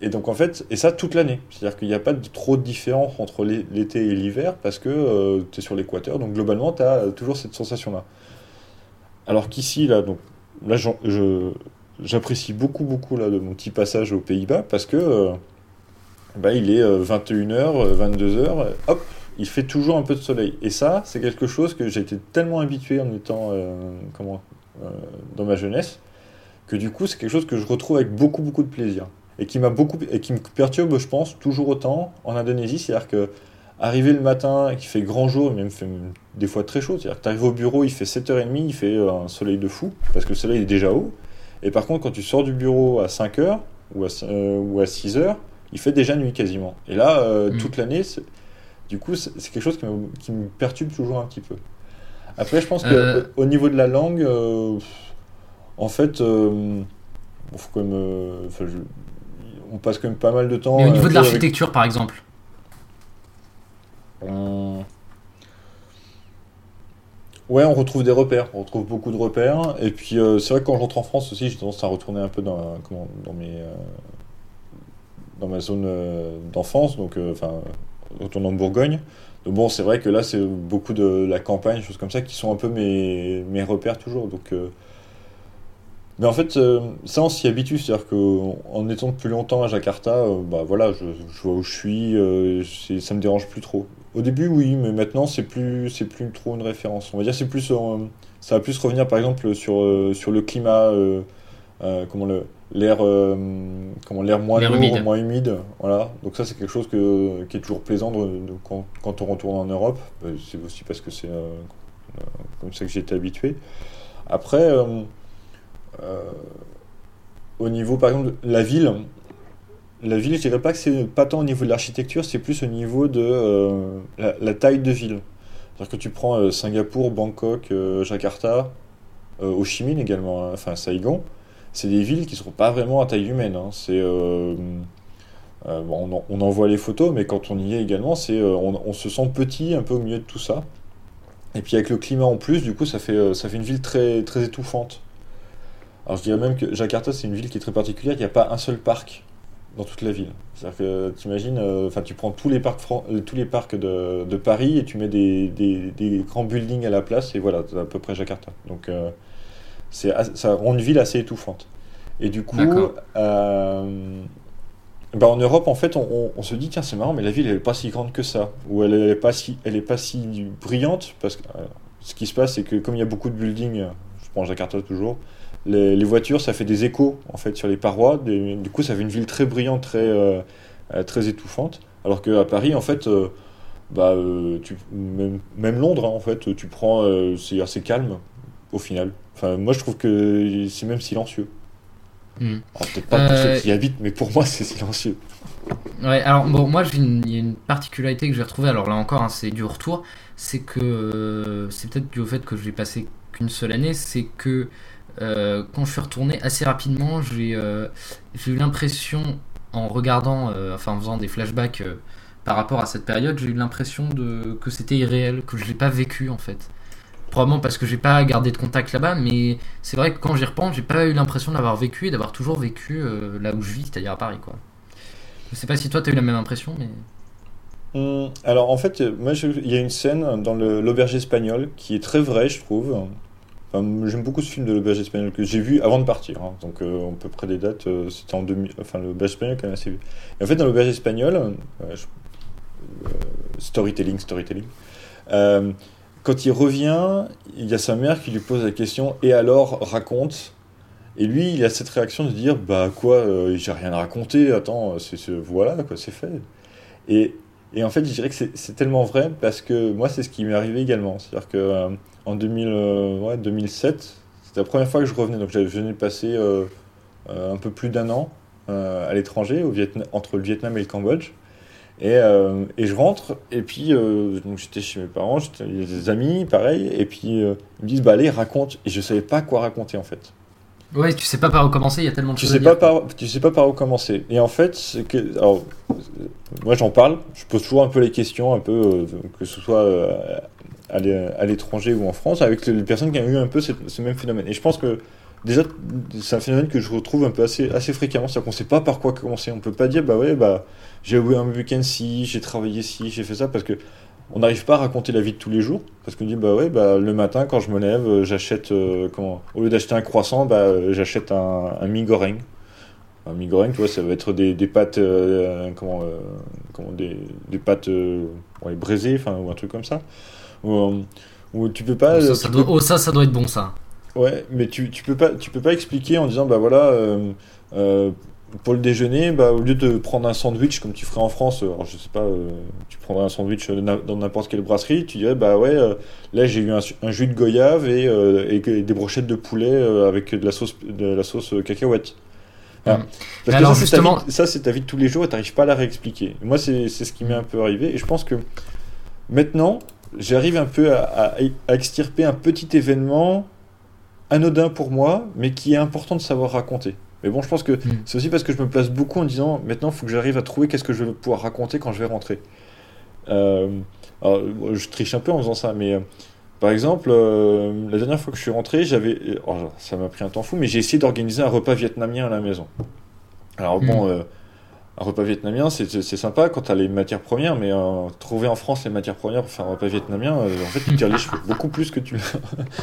B: Et donc en fait, et ça toute l'année. C'est-à-dire qu'il n'y a pas trop de différence entre l'été et l'hiver parce que euh, tu es sur l'équateur, donc globalement tu as toujours cette sensation-là. Alors qu'ici, là, donc, là j'apprécie beaucoup, beaucoup là, de mon petit passage aux Pays-Bas parce que euh, bah, il est 21h, euh, 22h, hop, il fait toujours un peu de soleil. Et ça, c'est quelque chose que j'ai été tellement habitué en étant comment, dans ma jeunesse que du coup c'est quelque chose que je retrouve avec beaucoup beaucoup de plaisir. Et qui m'a beaucoup et qui me perturbe je pense toujours autant en Indonésie. C'est-à-dire que arriver le matin qui fait grand jour même fait des fois très chaud. C'est-à-dire que tu arrives au bureau il fait 7h30 il fait euh, un soleil de fou parce que le soleil est déjà haut. Et par contre quand tu sors du bureau à 5h ou à, euh, ou à 6h il fait déjà nuit quasiment. Et là euh, mm. toute l'année du coup c'est quelque chose qui me, qui me, perturbe toujours un petit peu. Après je pense que au niveau de la langue en fait, euh, euh, on passe quand même pas mal de temps.
A: au niveau de l'architecture, par exemple
B: Ouais, on retrouve des repères, on retrouve beaucoup de repères. Et puis, euh, c'est vrai que quand je rentre en France aussi, j'ai tendance à retourner un peu dans, dans, mes, dans ma zone d'enfance, donc enfin, retourner en Bourgogne. Donc bon, c'est vrai que là, c'est beaucoup de la campagne, choses comme ça, qui sont un peu mes, mes repères toujours. Donc, mais en fait, euh, ça, on s'y habitue. C'est-à-dire qu'en étant plus longtemps à Jakarta, euh, bah voilà, je, vois où je suis, euh, ça me dérange plus trop. Au début, oui, mais maintenant, c'est plus, c'est plus trop une référence. On va dire, c'est plus, ça va plus revenir, par exemple, sur, sur le climat, comment le, l'air, comment l'air moins lourd, moins humide. Voilà. Donc ça, c'est quelque chose que, qui est toujours plaisant quand, quand, on retourne en Europe. c'est aussi parce que c'est comme ça que été habitué. Après. Euh, au niveau, par exemple, la ville, la ville, je dirais pas que c'est pas tant au niveau de l'architecture, c'est plus au niveau de euh, la, taille de ville. C'est-à-dire que tu prends euh, Singapour, Bangkok, Jakarta, Ho Chi Minh également, hein, enfin Saigon, c'est des villes qui ne sont pas vraiment à taille humaine. Hein. C'est, bon, on, en, voit les photos, mais quand on y est également, c'est, on, on, se sent petit un peu au milieu de tout ça. Et puis avec le climat en plus, du coup, ça fait, ça fait une ville très, très étouffante. Alors je dirais même que Jakarta, c'est une ville qui est très particulière, il n'y a pas un seul parc. dans toute la ville. C'est-à-dire que t'imagines, enfin tu prends tous les parcs, tous les parcs de, de, Paris et tu mets des, des, des, grands buildings à la place et voilà, c'est à peu près Jakarta. Donc c'est ça rend une ville assez étouffante. Et du coup, bah en Europe, en fait, on, on, se dit, tiens, c'est marrant, mais la ville, elle n'est pas si grande que ça. Ou elle n'est pas, si, elle est pas si brillante. Parce que euh, ce qui se passe, c'est que comme il y a beaucoup de buildings, je prends Jakarta toujours, les, les, voitures, ça fait des échos, en fait, sur les parois. du coup, ça fait une ville très brillante, très, euh, euh, très étouffante. Alors qu'à Paris, en fait, bah, tu, même, même, Londres, hein, en fait, tu prends, c'est assez calme, au final. Enfin, moi, je trouve que c'est même silencieux. Hmm. Peut-être pas pour ceux euh, qui y habitent, mais pour moi, c'est silencieux.
A: Ouais, alors bon, moi, il y a une particularité que j'ai retrouvée, alors là encore, hein, c'est du retour, c'est que euh, c'est peut-être dû au fait que je l'ai passé qu'une seule année, c'est que euh, quand je suis retourné assez rapidement, j'ai eu l'impression, en regardant, enfin en faisant des flashbacks par rapport à cette période, j'ai eu l'impression que c'était irréel, que je l'ai pas vécu en fait probablement parce que j'ai pas gardé de contact là-bas, mais c'est vrai que quand j'y repense, j'ai pas eu l'impression d'avoir vécu et d'avoir toujours vécu euh, là où je vis, c'est-à-dire à Paris, quoi. Je sais pas si toi tu as eu la même impression, mais.
B: Hum, alors en fait, moi il y a une scène dans l'auberge espagnol qui est très vraie, je trouve. J'aime beaucoup ce film de l'auberge espagnol que j'ai vu avant de partir, hein. donc euh, on peut près des dates, euh, c'était en 2000, enfin l'auberge espagnol quand même assez vu. Et en fait dans l'auberge espagnol, storytelling, storytelling, quand il revient, il y a sa mère qui lui pose la question et alors raconte. Et lui, il a cette réaction de dire bah quoi, euh, j'ai rien à raconter. Attends, c'est voilà quoi, c'est fait. Et, et, en fait, je dirais que c'est tellement vrai parce que moi, c'est ce qui m'est arrivé également. C'est-à-dire que euh, en 2000, euh, ouais, 2007, c'était la première fois que je revenais. Donc, je venais de passer un peu plus d'un an à l'étranger, entre le Vietnam et le Cambodge. Et, euh, et, je rentre, et puis euh, donc j'étais chez mes parents, j'étais des amis, pareil, et puis euh, ils me disent bah allez raconte, et je savais pas quoi raconter en fait.
A: Ouais, tu sais pas par où commencer, il y a tellement de
B: tu
A: choses.
B: Sais à pas Par, tu sais pas par où commencer. Et en fait, que, alors, moi j'en parle, je pose toujours un peu les questions, un peu que ce soit à l'étranger ou en France, avec les personnes qui ont eu un peu ce même phénomène. Et je pense que déjà, c'est un phénomène que je retrouve un peu assez, assez fréquemment, c'est-à-dire qu'on sait pas par quoi commencer. On peut pas dire, bah ouais, bah j'ai eu un week-end ci, j'ai travaillé ci, j'ai fait ça, parce que on n'arrive pas à raconter la vie de tous les jours, parce qu'on dit, bah ouais, bah le matin, quand je me lève, euh, j'achète, euh, au lieu d'acheter un croissant, bah euh, j'achète un, un mi-goreng. Un mi-goreng, tu vois, ça va être des, des pâtes, comment, comment, des, des pâtes ouais, braisées, enfin, ou un truc comme ça. Ou, tu peux pas.
A: Ça, ça, doit, oh, ça, ça doit être bon, ça.
B: Ouais, mais tu, tu peux pas tu peux pas expliquer en disant bah voilà euh, euh, pour le déjeuner bah au lieu de prendre un sandwich comme tu ferais en France alors je sais pas euh, tu prendrais un sandwich dans n'importe quelle brasserie tu dirais bah ouais là j'ai eu un, jus de goyave et, et, des brochettes de poulet avec de la sauce de la sauce cacahuète.
A: Parce alors, justement...
B: ça c'est ta vie de tous les jours et t'arrives pas à la réexpliquer. Moi c'est ce qui m'est un peu arrivé et je pense que maintenant j'arrive un peu à, à extirper un petit événement anodin pour moi, mais qui est important de savoir raconter. Mais bon, je pense que hmm. c'est aussi parce que je me place beaucoup en disant maintenant, il faut que j'arrive à trouver qu'est-ce que je vais pouvoir raconter quand je vais rentrer. Euh, je triche un peu en faisant ça, mais euh, par exemple, euh, la dernière fois que je suis rentré, j'avais. Oh, ça m'a pris un temps fou, mais j'ai essayé d'organiser un repas vietnamien à la maison. Alors bon, hmm un repas vietnamien, c'est sympa quand tu as les matières premières, mais euh, trouver en France les matières premières pour faire un repas vietnamien, euh, en fait, tu tires les cheveux beaucoup plus que tu.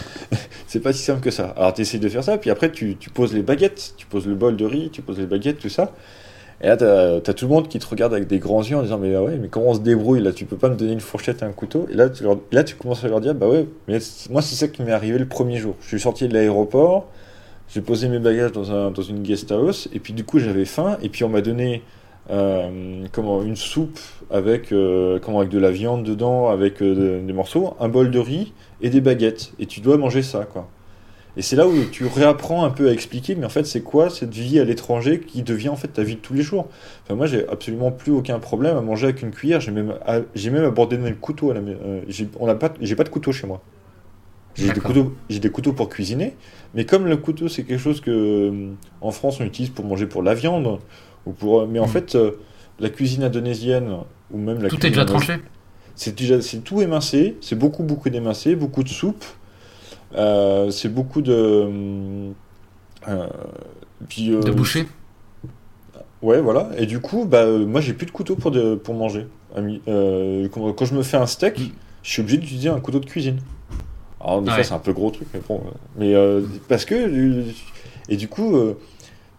B: c'est pas si simple que ça. Alors, tu essaies de faire ça, puis après, tu, tu, poses les baguettes, tu poses le bol de riz, tu poses les baguettes, tout ça. Et là, tu as, tout le monde qui te regarde avec des grands yeux en disant Mais ah ouais, mais comment on se débrouille là? Tu peux pas me donner une fourchette et un couteau? Et là, tu, là, tu commences à leur dire Bah ouais, mais moi, c'est ça qui m'est arrivé le premier jour. Je suis sorti de l'aéroport, j'ai posé mes bagages dans, un, dans une guest house, et puis du coup, j'avais faim, et puis on m'a donné euh, comment, une soupe avec, euh, comment, avec de la viande dedans, avec euh, des morceaux, un bol de riz et des baguettes. Et tu dois manger ça, quoi. Et c'est là où tu réapprends un peu à expliquer, mais en fait, c'est quoi cette vie à l'étranger qui devient en fait ta vie de tous les jours? Enfin, moi, j'ai absolument plus aucun problème à manger avec une cuillère. J'ai même, j'ai même abordé le couteau à la j'ai, on a pas, j'ai pas de couteau chez moi. J'ai des, couteaux, j'ai des couteaux pour cuisiner, mais comme le couteau c'est quelque chose que en France on utilise pour manger pour la viande, pour, mais en hmm. fait, euh, la cuisine indonésienne, ou même la
A: Tout est déjà tranché
B: C'est déjà c'est tout émincé, c'est beaucoup, beaucoup d'émincé, beaucoup de soupe, euh, c'est beaucoup de.
A: Euh, puis, de boucher
B: Ouais, voilà. Et du coup, bah, moi, j'ai plus de couteau pour, de, pour manger. Euh, quand, je me fais un steak, mm. je suis obligé d'utiliser un couteau de cuisine. Alors, des fois, c'est un peu gros truc, mais bon. Mais euh, parce que. Et du coup, euh,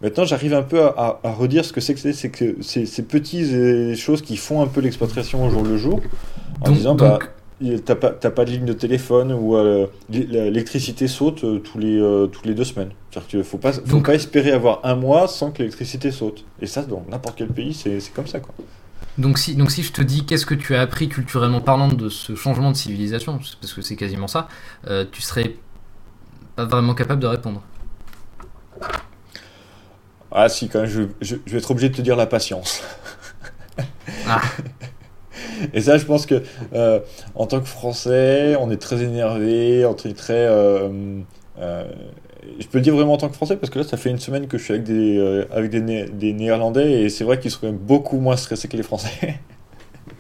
B: maintenant, j'arrive un peu à, redire ce que c'est que c'est, que ces petites choses qui font un peu l'exploitation au jour le jour. En disant, bah, t'as pas, pas de ligne de téléphone ou l'électricité saute tous, les, toutes les deux semaines. C'est-à-dire faut pas, faut pas espérer avoir un mois sans que l'électricité saute. Et ça, dans n'importe quel pays, c'est comme ça, quoi.
A: Donc si, donc si je te dis qu'est-ce que tu as appris culturellement parlant de ce changement de civilisation, parce que c'est quasiment ça, euh, tu serais pas vraiment capable de répondre.
B: Ah si, quand même, je, je, vais être obligé de te dire la patience. Ah. Et ça, je pense que euh, en tant que Français, on est très énervé, on est très... Euh, je peux le dire vraiment en tant que Français parce que là, ça fait une semaine que je suis avec des, euh, avec des, des Néerlandais et c'est vrai qu'ils sont quand même beaucoup moins stressés que les Français.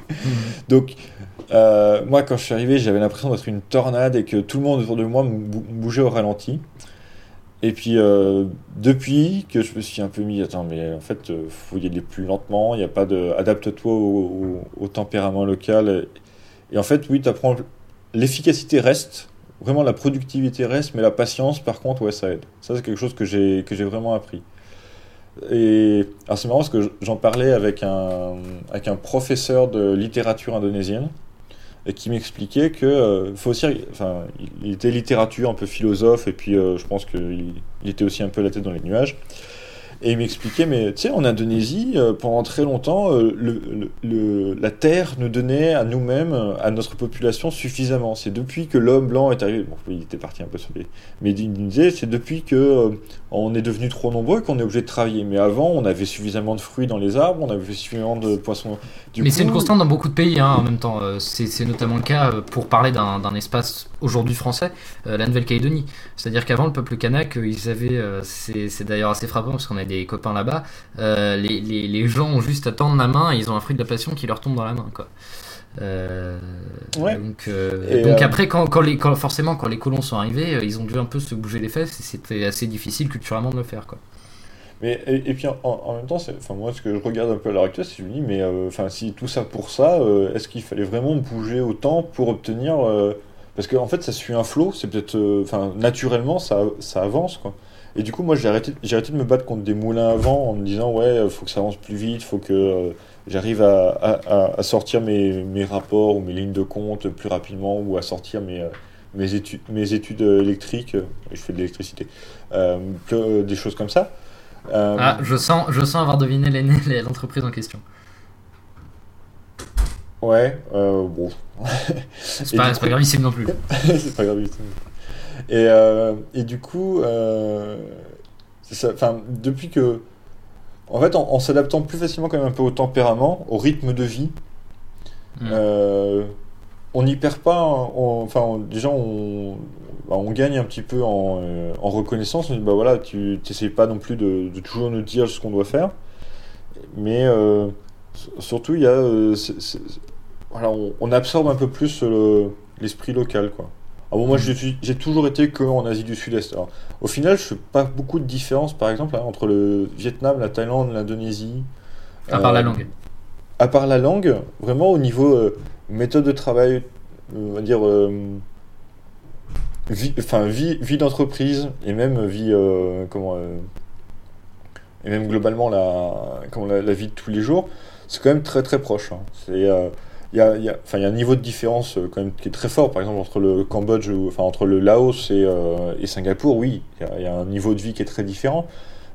B: Donc, euh, moi, quand je suis arrivé, j'avais l'impression d'être une tornade et que tout le monde autour de moi bougeait au ralenti. Et puis, euh, depuis que je me suis un peu mis, attends, mais en fait, il faut y aller plus lentement, il n'y a pas de. Adapte-toi au, au, tempérament local. Et, en fait, oui, tu apprends. L'efficacité reste, vraiment la productivité reste, mais la patience, par contre, ouais, ça aide. Ça, c'est quelque chose que j'ai, que j'ai vraiment appris. Et alors c'est marrant parce que j'en parlais avec un, avec un professeur de littérature indonésienne et qui m'expliquait que euh, enfin, il était littérature, un peu philosophe, et puis euh, je pense qu'il il était aussi un peu la tête dans les nuages. Et il m'expliquait, mais tu sais, en Indonésie, euh, pendant très longtemps, euh, le, le, la terre nous donnait à nous-mêmes, à notre population, suffisamment. C'est depuis que l'homme blanc est arrivé. Bon, il était parti un peu sur les. Mais il disait, c'est depuis que euh, on est devenu trop nombreux qu'on est obligé de travailler. Mais avant, on avait suffisamment de fruits dans les arbres, on avait suffisamment de poissons.
A: mais c'est une constante dans beaucoup de pays, hein, en même temps. C'est notamment le cas pour parler d'un espace aujourd'hui français, la Nouvelle-Calédonie. C'est-à-dire qu'avant, le peuple kanak, ils avaient. c'est d'ailleurs assez frappant parce qu'on a des copains là-bas, euh, les, les, les, gens ont juste à tendre la main et ils ont un fruit de la passion qui leur tombe dans la main. Quoi. Euh, donc, euh, donc après, quand, quand les, quand, forcément, quand les colons sont arrivés, ils ont dû un peu se bouger les fesses et c'était assez difficile culturellement de le faire. Quoi.
B: Mais, et, puis en, même temps, enfin, moi ce que je regarde un peu à l'heure actuelle, c'est je me dis, mais enfin, si tout ça pour ça, est-ce qu'il fallait vraiment bouger autant pour obtenir. parce qu'en en fait, ça suit un flot, c'est peut-être. Enfin, naturellement, ça, ça avance. quoi. Et du coup, moi, j'ai arrêté, j'ai arrêté de me battre contre des moulins à vent en me disant, ouais, faut que ça avance plus vite, faut que euh, j'arrive à, à, à, sortir mes, mes, rapports ou mes lignes de compte plus rapidement ou à sortir mes, euh, mes, études, mes études électriques. Je fais de l'électricité. Euh, des choses comme ça.
A: ah, je sens, je sens avoir deviné l'entreprise en question.
B: Ouais, bon.
A: C'est pas, pas gravissime non plus.
B: c'est pas gravissime. Et, euh, et du coup, euh, depuis que. En fait, en, s'adaptant plus facilement quand même un peu au tempérament, au rythme de vie, mm. euh, on n'y perd pas. enfin, déjà, on, bah, on gagne un petit peu en, en reconnaissance. On dit, bah voilà, tu n'essayes pas non plus de, de, toujours nous dire ce qu'on doit faire. Mais surtout, il y a. voilà, on, on, absorbe un peu plus l'esprit local, quoi. Ah bon, moi, j'ai toujours été qu'en Asie du Sud-Est. Au final, je fais pas beaucoup de différence, par exemple, hein, entre le Vietnam, la Thaïlande, l'Indonésie.
A: À part la euh, langue.
B: À part la langue, vraiment au niveau euh, méthode de travail, on va dire vie, enfin vie, vie d'entreprise et même vie comment et même globalement la, comment, la, vie de tous les jours, c'est quand même très très proche. Hein. C'est il y a, y, a, y a, un niveau de différence euh, quand même qui est très fort, par exemple entre le Cambodge, enfin entre le Laos et, euh, et Singapour, oui, il y, a un niveau de vie qui est très différent.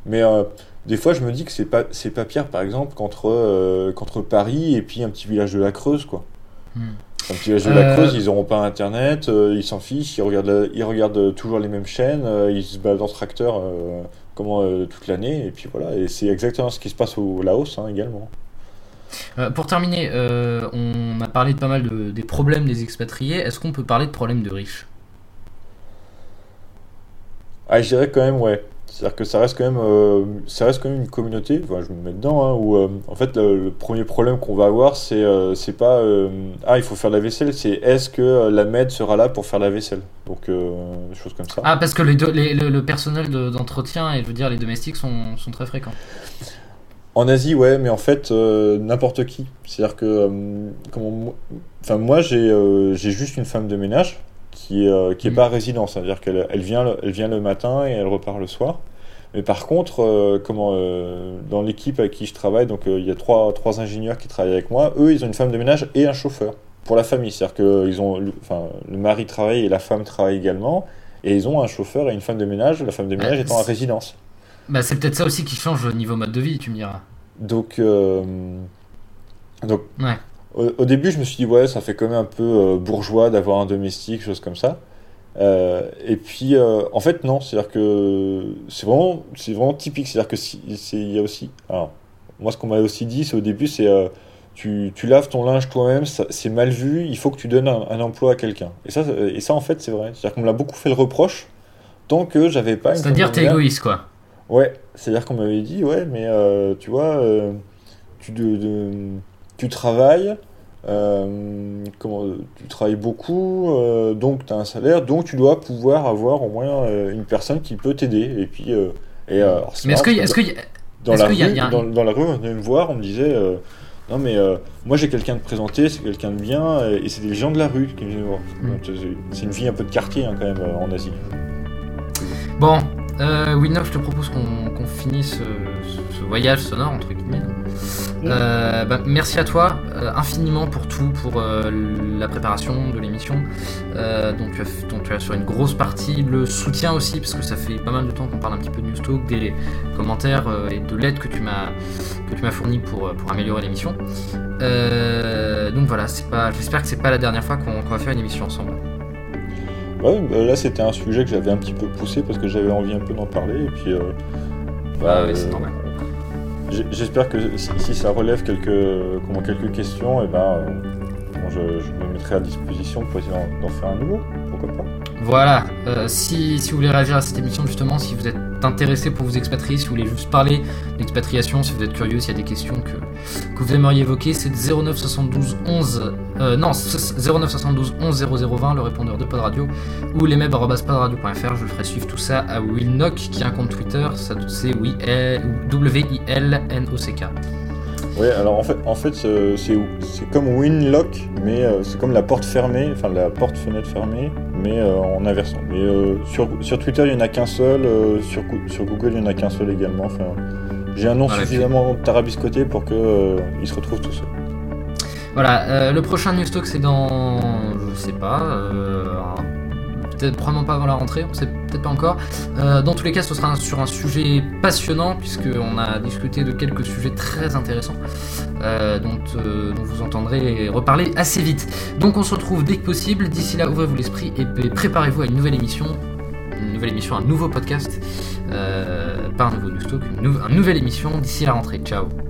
B: Mais euh, des fois, je me dis que c'est pas c'est pas pire, par exemple, qu'entre qu'entre Paris et puis un petit village de la Creuse, quoi. Hmm. Un petit village de la Creuse, ils n'auront pas Internet, ils s'en fichent, ils regardent, ils regardent toujours les mêmes chaînes, ils se baladent en tracteur comment toute l'année, et puis voilà. Et c'est exactement ce qui se passe au Laos hein, également.
A: Euh, pour terminer, euh, on a parlé de pas mal de, des problèmes des expatriés. Est-ce qu'on peut parler de problèmes de riches?
B: Ah, je dirais quand même, ouais. C'est-à-dire que ça reste quand même, euh, ça reste quand même une communauté. Enfin, je me mets dedans. Hein, où en fait, le, premier problème qu'on va avoir, c'est c'est pas ah il faut faire la vaisselle, c'est est-ce que la maid sera là pour faire la vaisselle? Donc des choses comme ça.
A: Ah parce que les le, personnel d'entretien et je veux dire les domestiques sont, sont très fréquents.
B: En Asie, ouais, mais en fait, n'importe qui. C'est-à-dire que, comment, enfin, moi, j'ai juste une femme de ménage qui qui est mm. pas résidente. C'est-à-dire qu'elle elle vient, elle vient le matin et elle repart le soir. Mais par contre, comment, dans l'équipe avec qui je travaille, donc il y a trois, trois ingénieurs qui travaillent avec moi, eux, ils ont une femme de ménage et un chauffeur pour la famille. C'est-à-dire que ils ont, enfin, le mari travaille et la femme travaille également. Et ils ont un chauffeur et une femme de ménage, la femme de ménage étant à résidence.
A: Bah, c'est peut-être ça aussi qui change au niveau mode de vie, tu me diras.
B: Donc, euh, donc au, début, je me suis dit, ouais, ça fait quand même un peu euh, bourgeois d'avoir un domestique, chose comme ça. Euh, et puis, en fait, non, c'est-à-dire que c'est vraiment, c'est vraiment typique. C'est-à-dire que il y a aussi. Alors, moi, ce qu'on m'a aussi dit, c'est au début, c'est tu, tu, laves ton linge toi-même, c'est mal vu, il faut que tu donnes un, emploi à quelqu'un. Et ça, et ça, en fait, c'est vrai. C'est-à-dire qu'on me l'a beaucoup fait le reproche, tant que j'avais pas.
A: C'est-à-dire t'es égoïste, quoi.
B: Ouais, c'est-à-dire qu'on m'avait dit, ouais, mais euh, tu vois, euh, tu, de, tu travailles, euh, comment, tu travailles beaucoup, donc tu as un salaire, donc tu dois pouvoir avoir au moins une personne qui peut t'aider. Et puis. et,
A: mais est-ce qu'il est que
B: dans, la rue, dans, dans, la rue, on venait me voir, on me disait non, mais moi j'ai quelqu'un de présenté, c'est quelqu'un de bien, et, c'est des gens de la rue qui viennent voir. Mm. C'est une vie un peu de quartier hein, quand même en Asie.
A: Bon, euh, je te propose qu'on finisse ce, voyage sonore entre guillemets. Euh, bah, merci à toi euh, infiniment pour tout, pour euh, la préparation de l'émission. donc, tu as, sur une grosse partie le soutien aussi, parce que ça fait pas mal de temps qu'on parle un petit peu de Newstalk, des commentaires et de l'aide que tu m'as fourni pour, pour améliorer l'émission. donc voilà, j'espère que c'est pas la dernière fois qu'on va faire une émission ensemble.
B: Ouais, bah, là c'était un sujet que j'avais un petit peu poussé parce que j'avais envie un peu d'en parler et puis.
A: bah, oui, c'est normal.
B: J'espère que si, ça relève quelques, comment, quelques questions, et eh ben, euh, je, me mettrai à disposition pour essayer d'en faire un nouveau. Pourquoi pas
A: Voilà. Euh, si, si, vous voulez réagir à cette émission, justement, si vous êtes intéressé pour vous expatrier, si vous voulez juste parler d'expatriation, si vous êtes curieux, s'il y a des questions que, vous aimeriez évoquer, c'est 09 72 11 euh, non 09 72 11 0020 le répondeur de Pod Radio ou lesmeb@podradio.fr. Je ferai suivre tout ça à Wilnock qui a un compte Twitter, ça c'est oui W I L N O C K.
B: Oui, alors en fait, en fait c'est comme Winlock, mais euh, c'est comme la porte fermée, enfin la porte-fenêtre fermée, mais euh, en inversant. Mais euh, sur, sur, Twitter, il n'y en a qu'un seul, sur, sur, Google, il n'y en a qu'un seul également. Enfin, J'ai un nom suffisamment tarabiscoté pour qu'il se retrouve tout seul.
A: Voilà, le prochain News Talk, c'est dans, je sais pas, peut-être probablement pas avant la rentrée, on sait peut-être pas encore. Euh, dans tous les cas, ce sera sur un sujet passionnant, puisqu'on a discuté de quelques sujets très intéressants, euh, dont, euh, dont, vous entendrez reparler assez vite. Donc on se retrouve dès que possible. D'ici là, ouvrez-vous l'esprit et préparez-vous à une nouvelle émission. Une nouvelle émission, un nouveau podcast, pas un nouveau news talk, une, une nouvelle émission d'ici la rentrée. Ciao